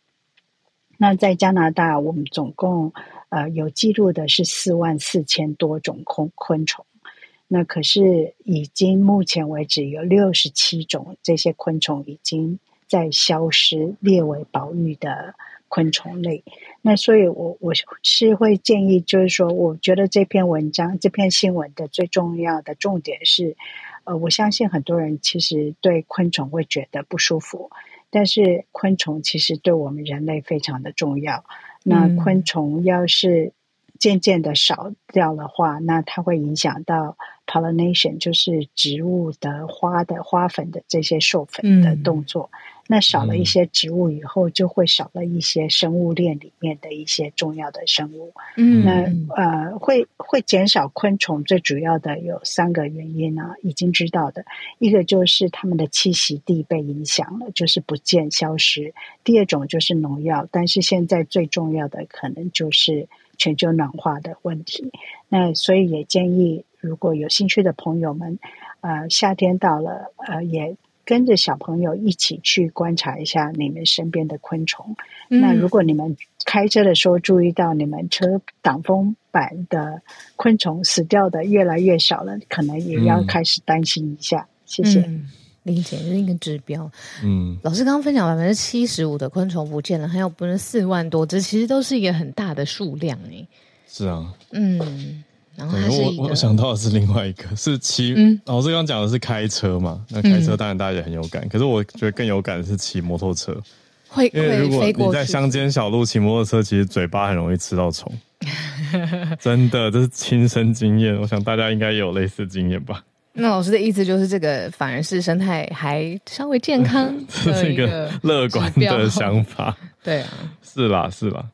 那在加拿大，我们总共呃有记录的是四万四千多种昆昆虫，那可是已经目前为止有六十七种这些昆虫已经。在消失，列为保育的昆虫类。那所以我，我我是会建议，就是说，我觉得这篇文章、这篇新闻的最重要的重点是，呃，我相信很多人其实对昆虫会觉得不舒服，但是昆虫其实对我们人类非常的重要。那昆虫要是渐渐的少掉的话，那它会影响到 pollination，就是植物的花的花粉的这些授粉的动作。嗯那少了一些植物以后，就会少了一些生物链里面的一些重要的生物。嗯，那呃，会会减少昆虫，最主要的有三个原因呢，已经知道的，一个就是它们的栖息地被影响了，就是不见消失；第二种就是农药，但是现在最重要的可能就是全球暖化的问题。那所以也建议，如果有兴趣的朋友们，呃，夏天到了，呃，也。跟着小朋友一起去观察一下你们身边的昆虫。嗯、那如果你们开车的时候注意到你们车挡风板的昆虫死掉的越来越少了，可能也要开始担心一下。嗯、谢谢。嗯、理解，这是一个指标。嗯，老师刚刚分享百分之七十五的昆虫不见了，还有不是四万多只，其实都是一个很大的数量诶。是啊。嗯。然后我我想到的是另外一个是骑，嗯，老师刚讲的是开车嘛，那开车当然大家也很有感，嗯、可是我觉得更有感的是骑摩托车，会因为如果你在乡间小路骑摩托车，其实嘴巴很容易吃到虫，真的，这是亲身经验，我想大家应该也有类似经验吧。那老师的意思就是，这个反而是生态还稍微健康，是一个乐观的想法。对啊，是啦，是啦。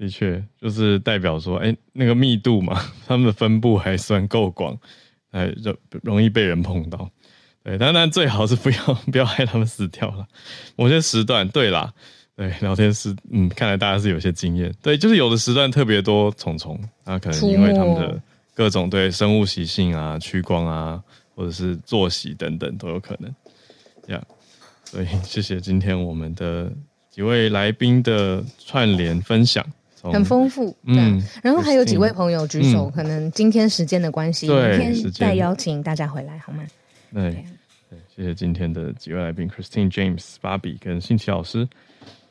的确，就是代表说，哎，那个密度嘛，它们的分布还算够广，哎，容容易被人碰到。对，当然最好是不要 不要害它们死掉了。某些时段，对啦，对，聊天室，嗯，看来大家是有些经验。对，就是有的时段特别多虫虫，那可能因为它们的各种对生物习性啊、趋光啊，或者是作息等等都有可能。这样，所以谢谢今天我们的几位来宾的串联分享。很丰富，嗯，然后还有几位朋友举手，嗯、可能今天时间的关系，对明天再邀请大家回来好吗？对，对，谢谢今天的几位来宾，Christine、James、Bobby 跟新奇老师。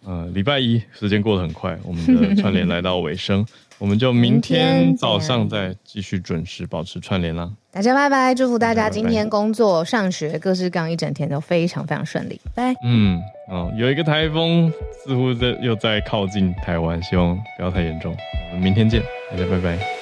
呃，礼拜一时间过得很快，我们的串联来到尾声。我们就明天早上再继续准时保持串联啦。大家拜拜，祝福大家今天工作、上学各式各样一整天都非常非常顺利。拜。嗯，哦，有一个台风似乎在又在靠近台湾，希望不要太严重。我们明天见，大家拜拜。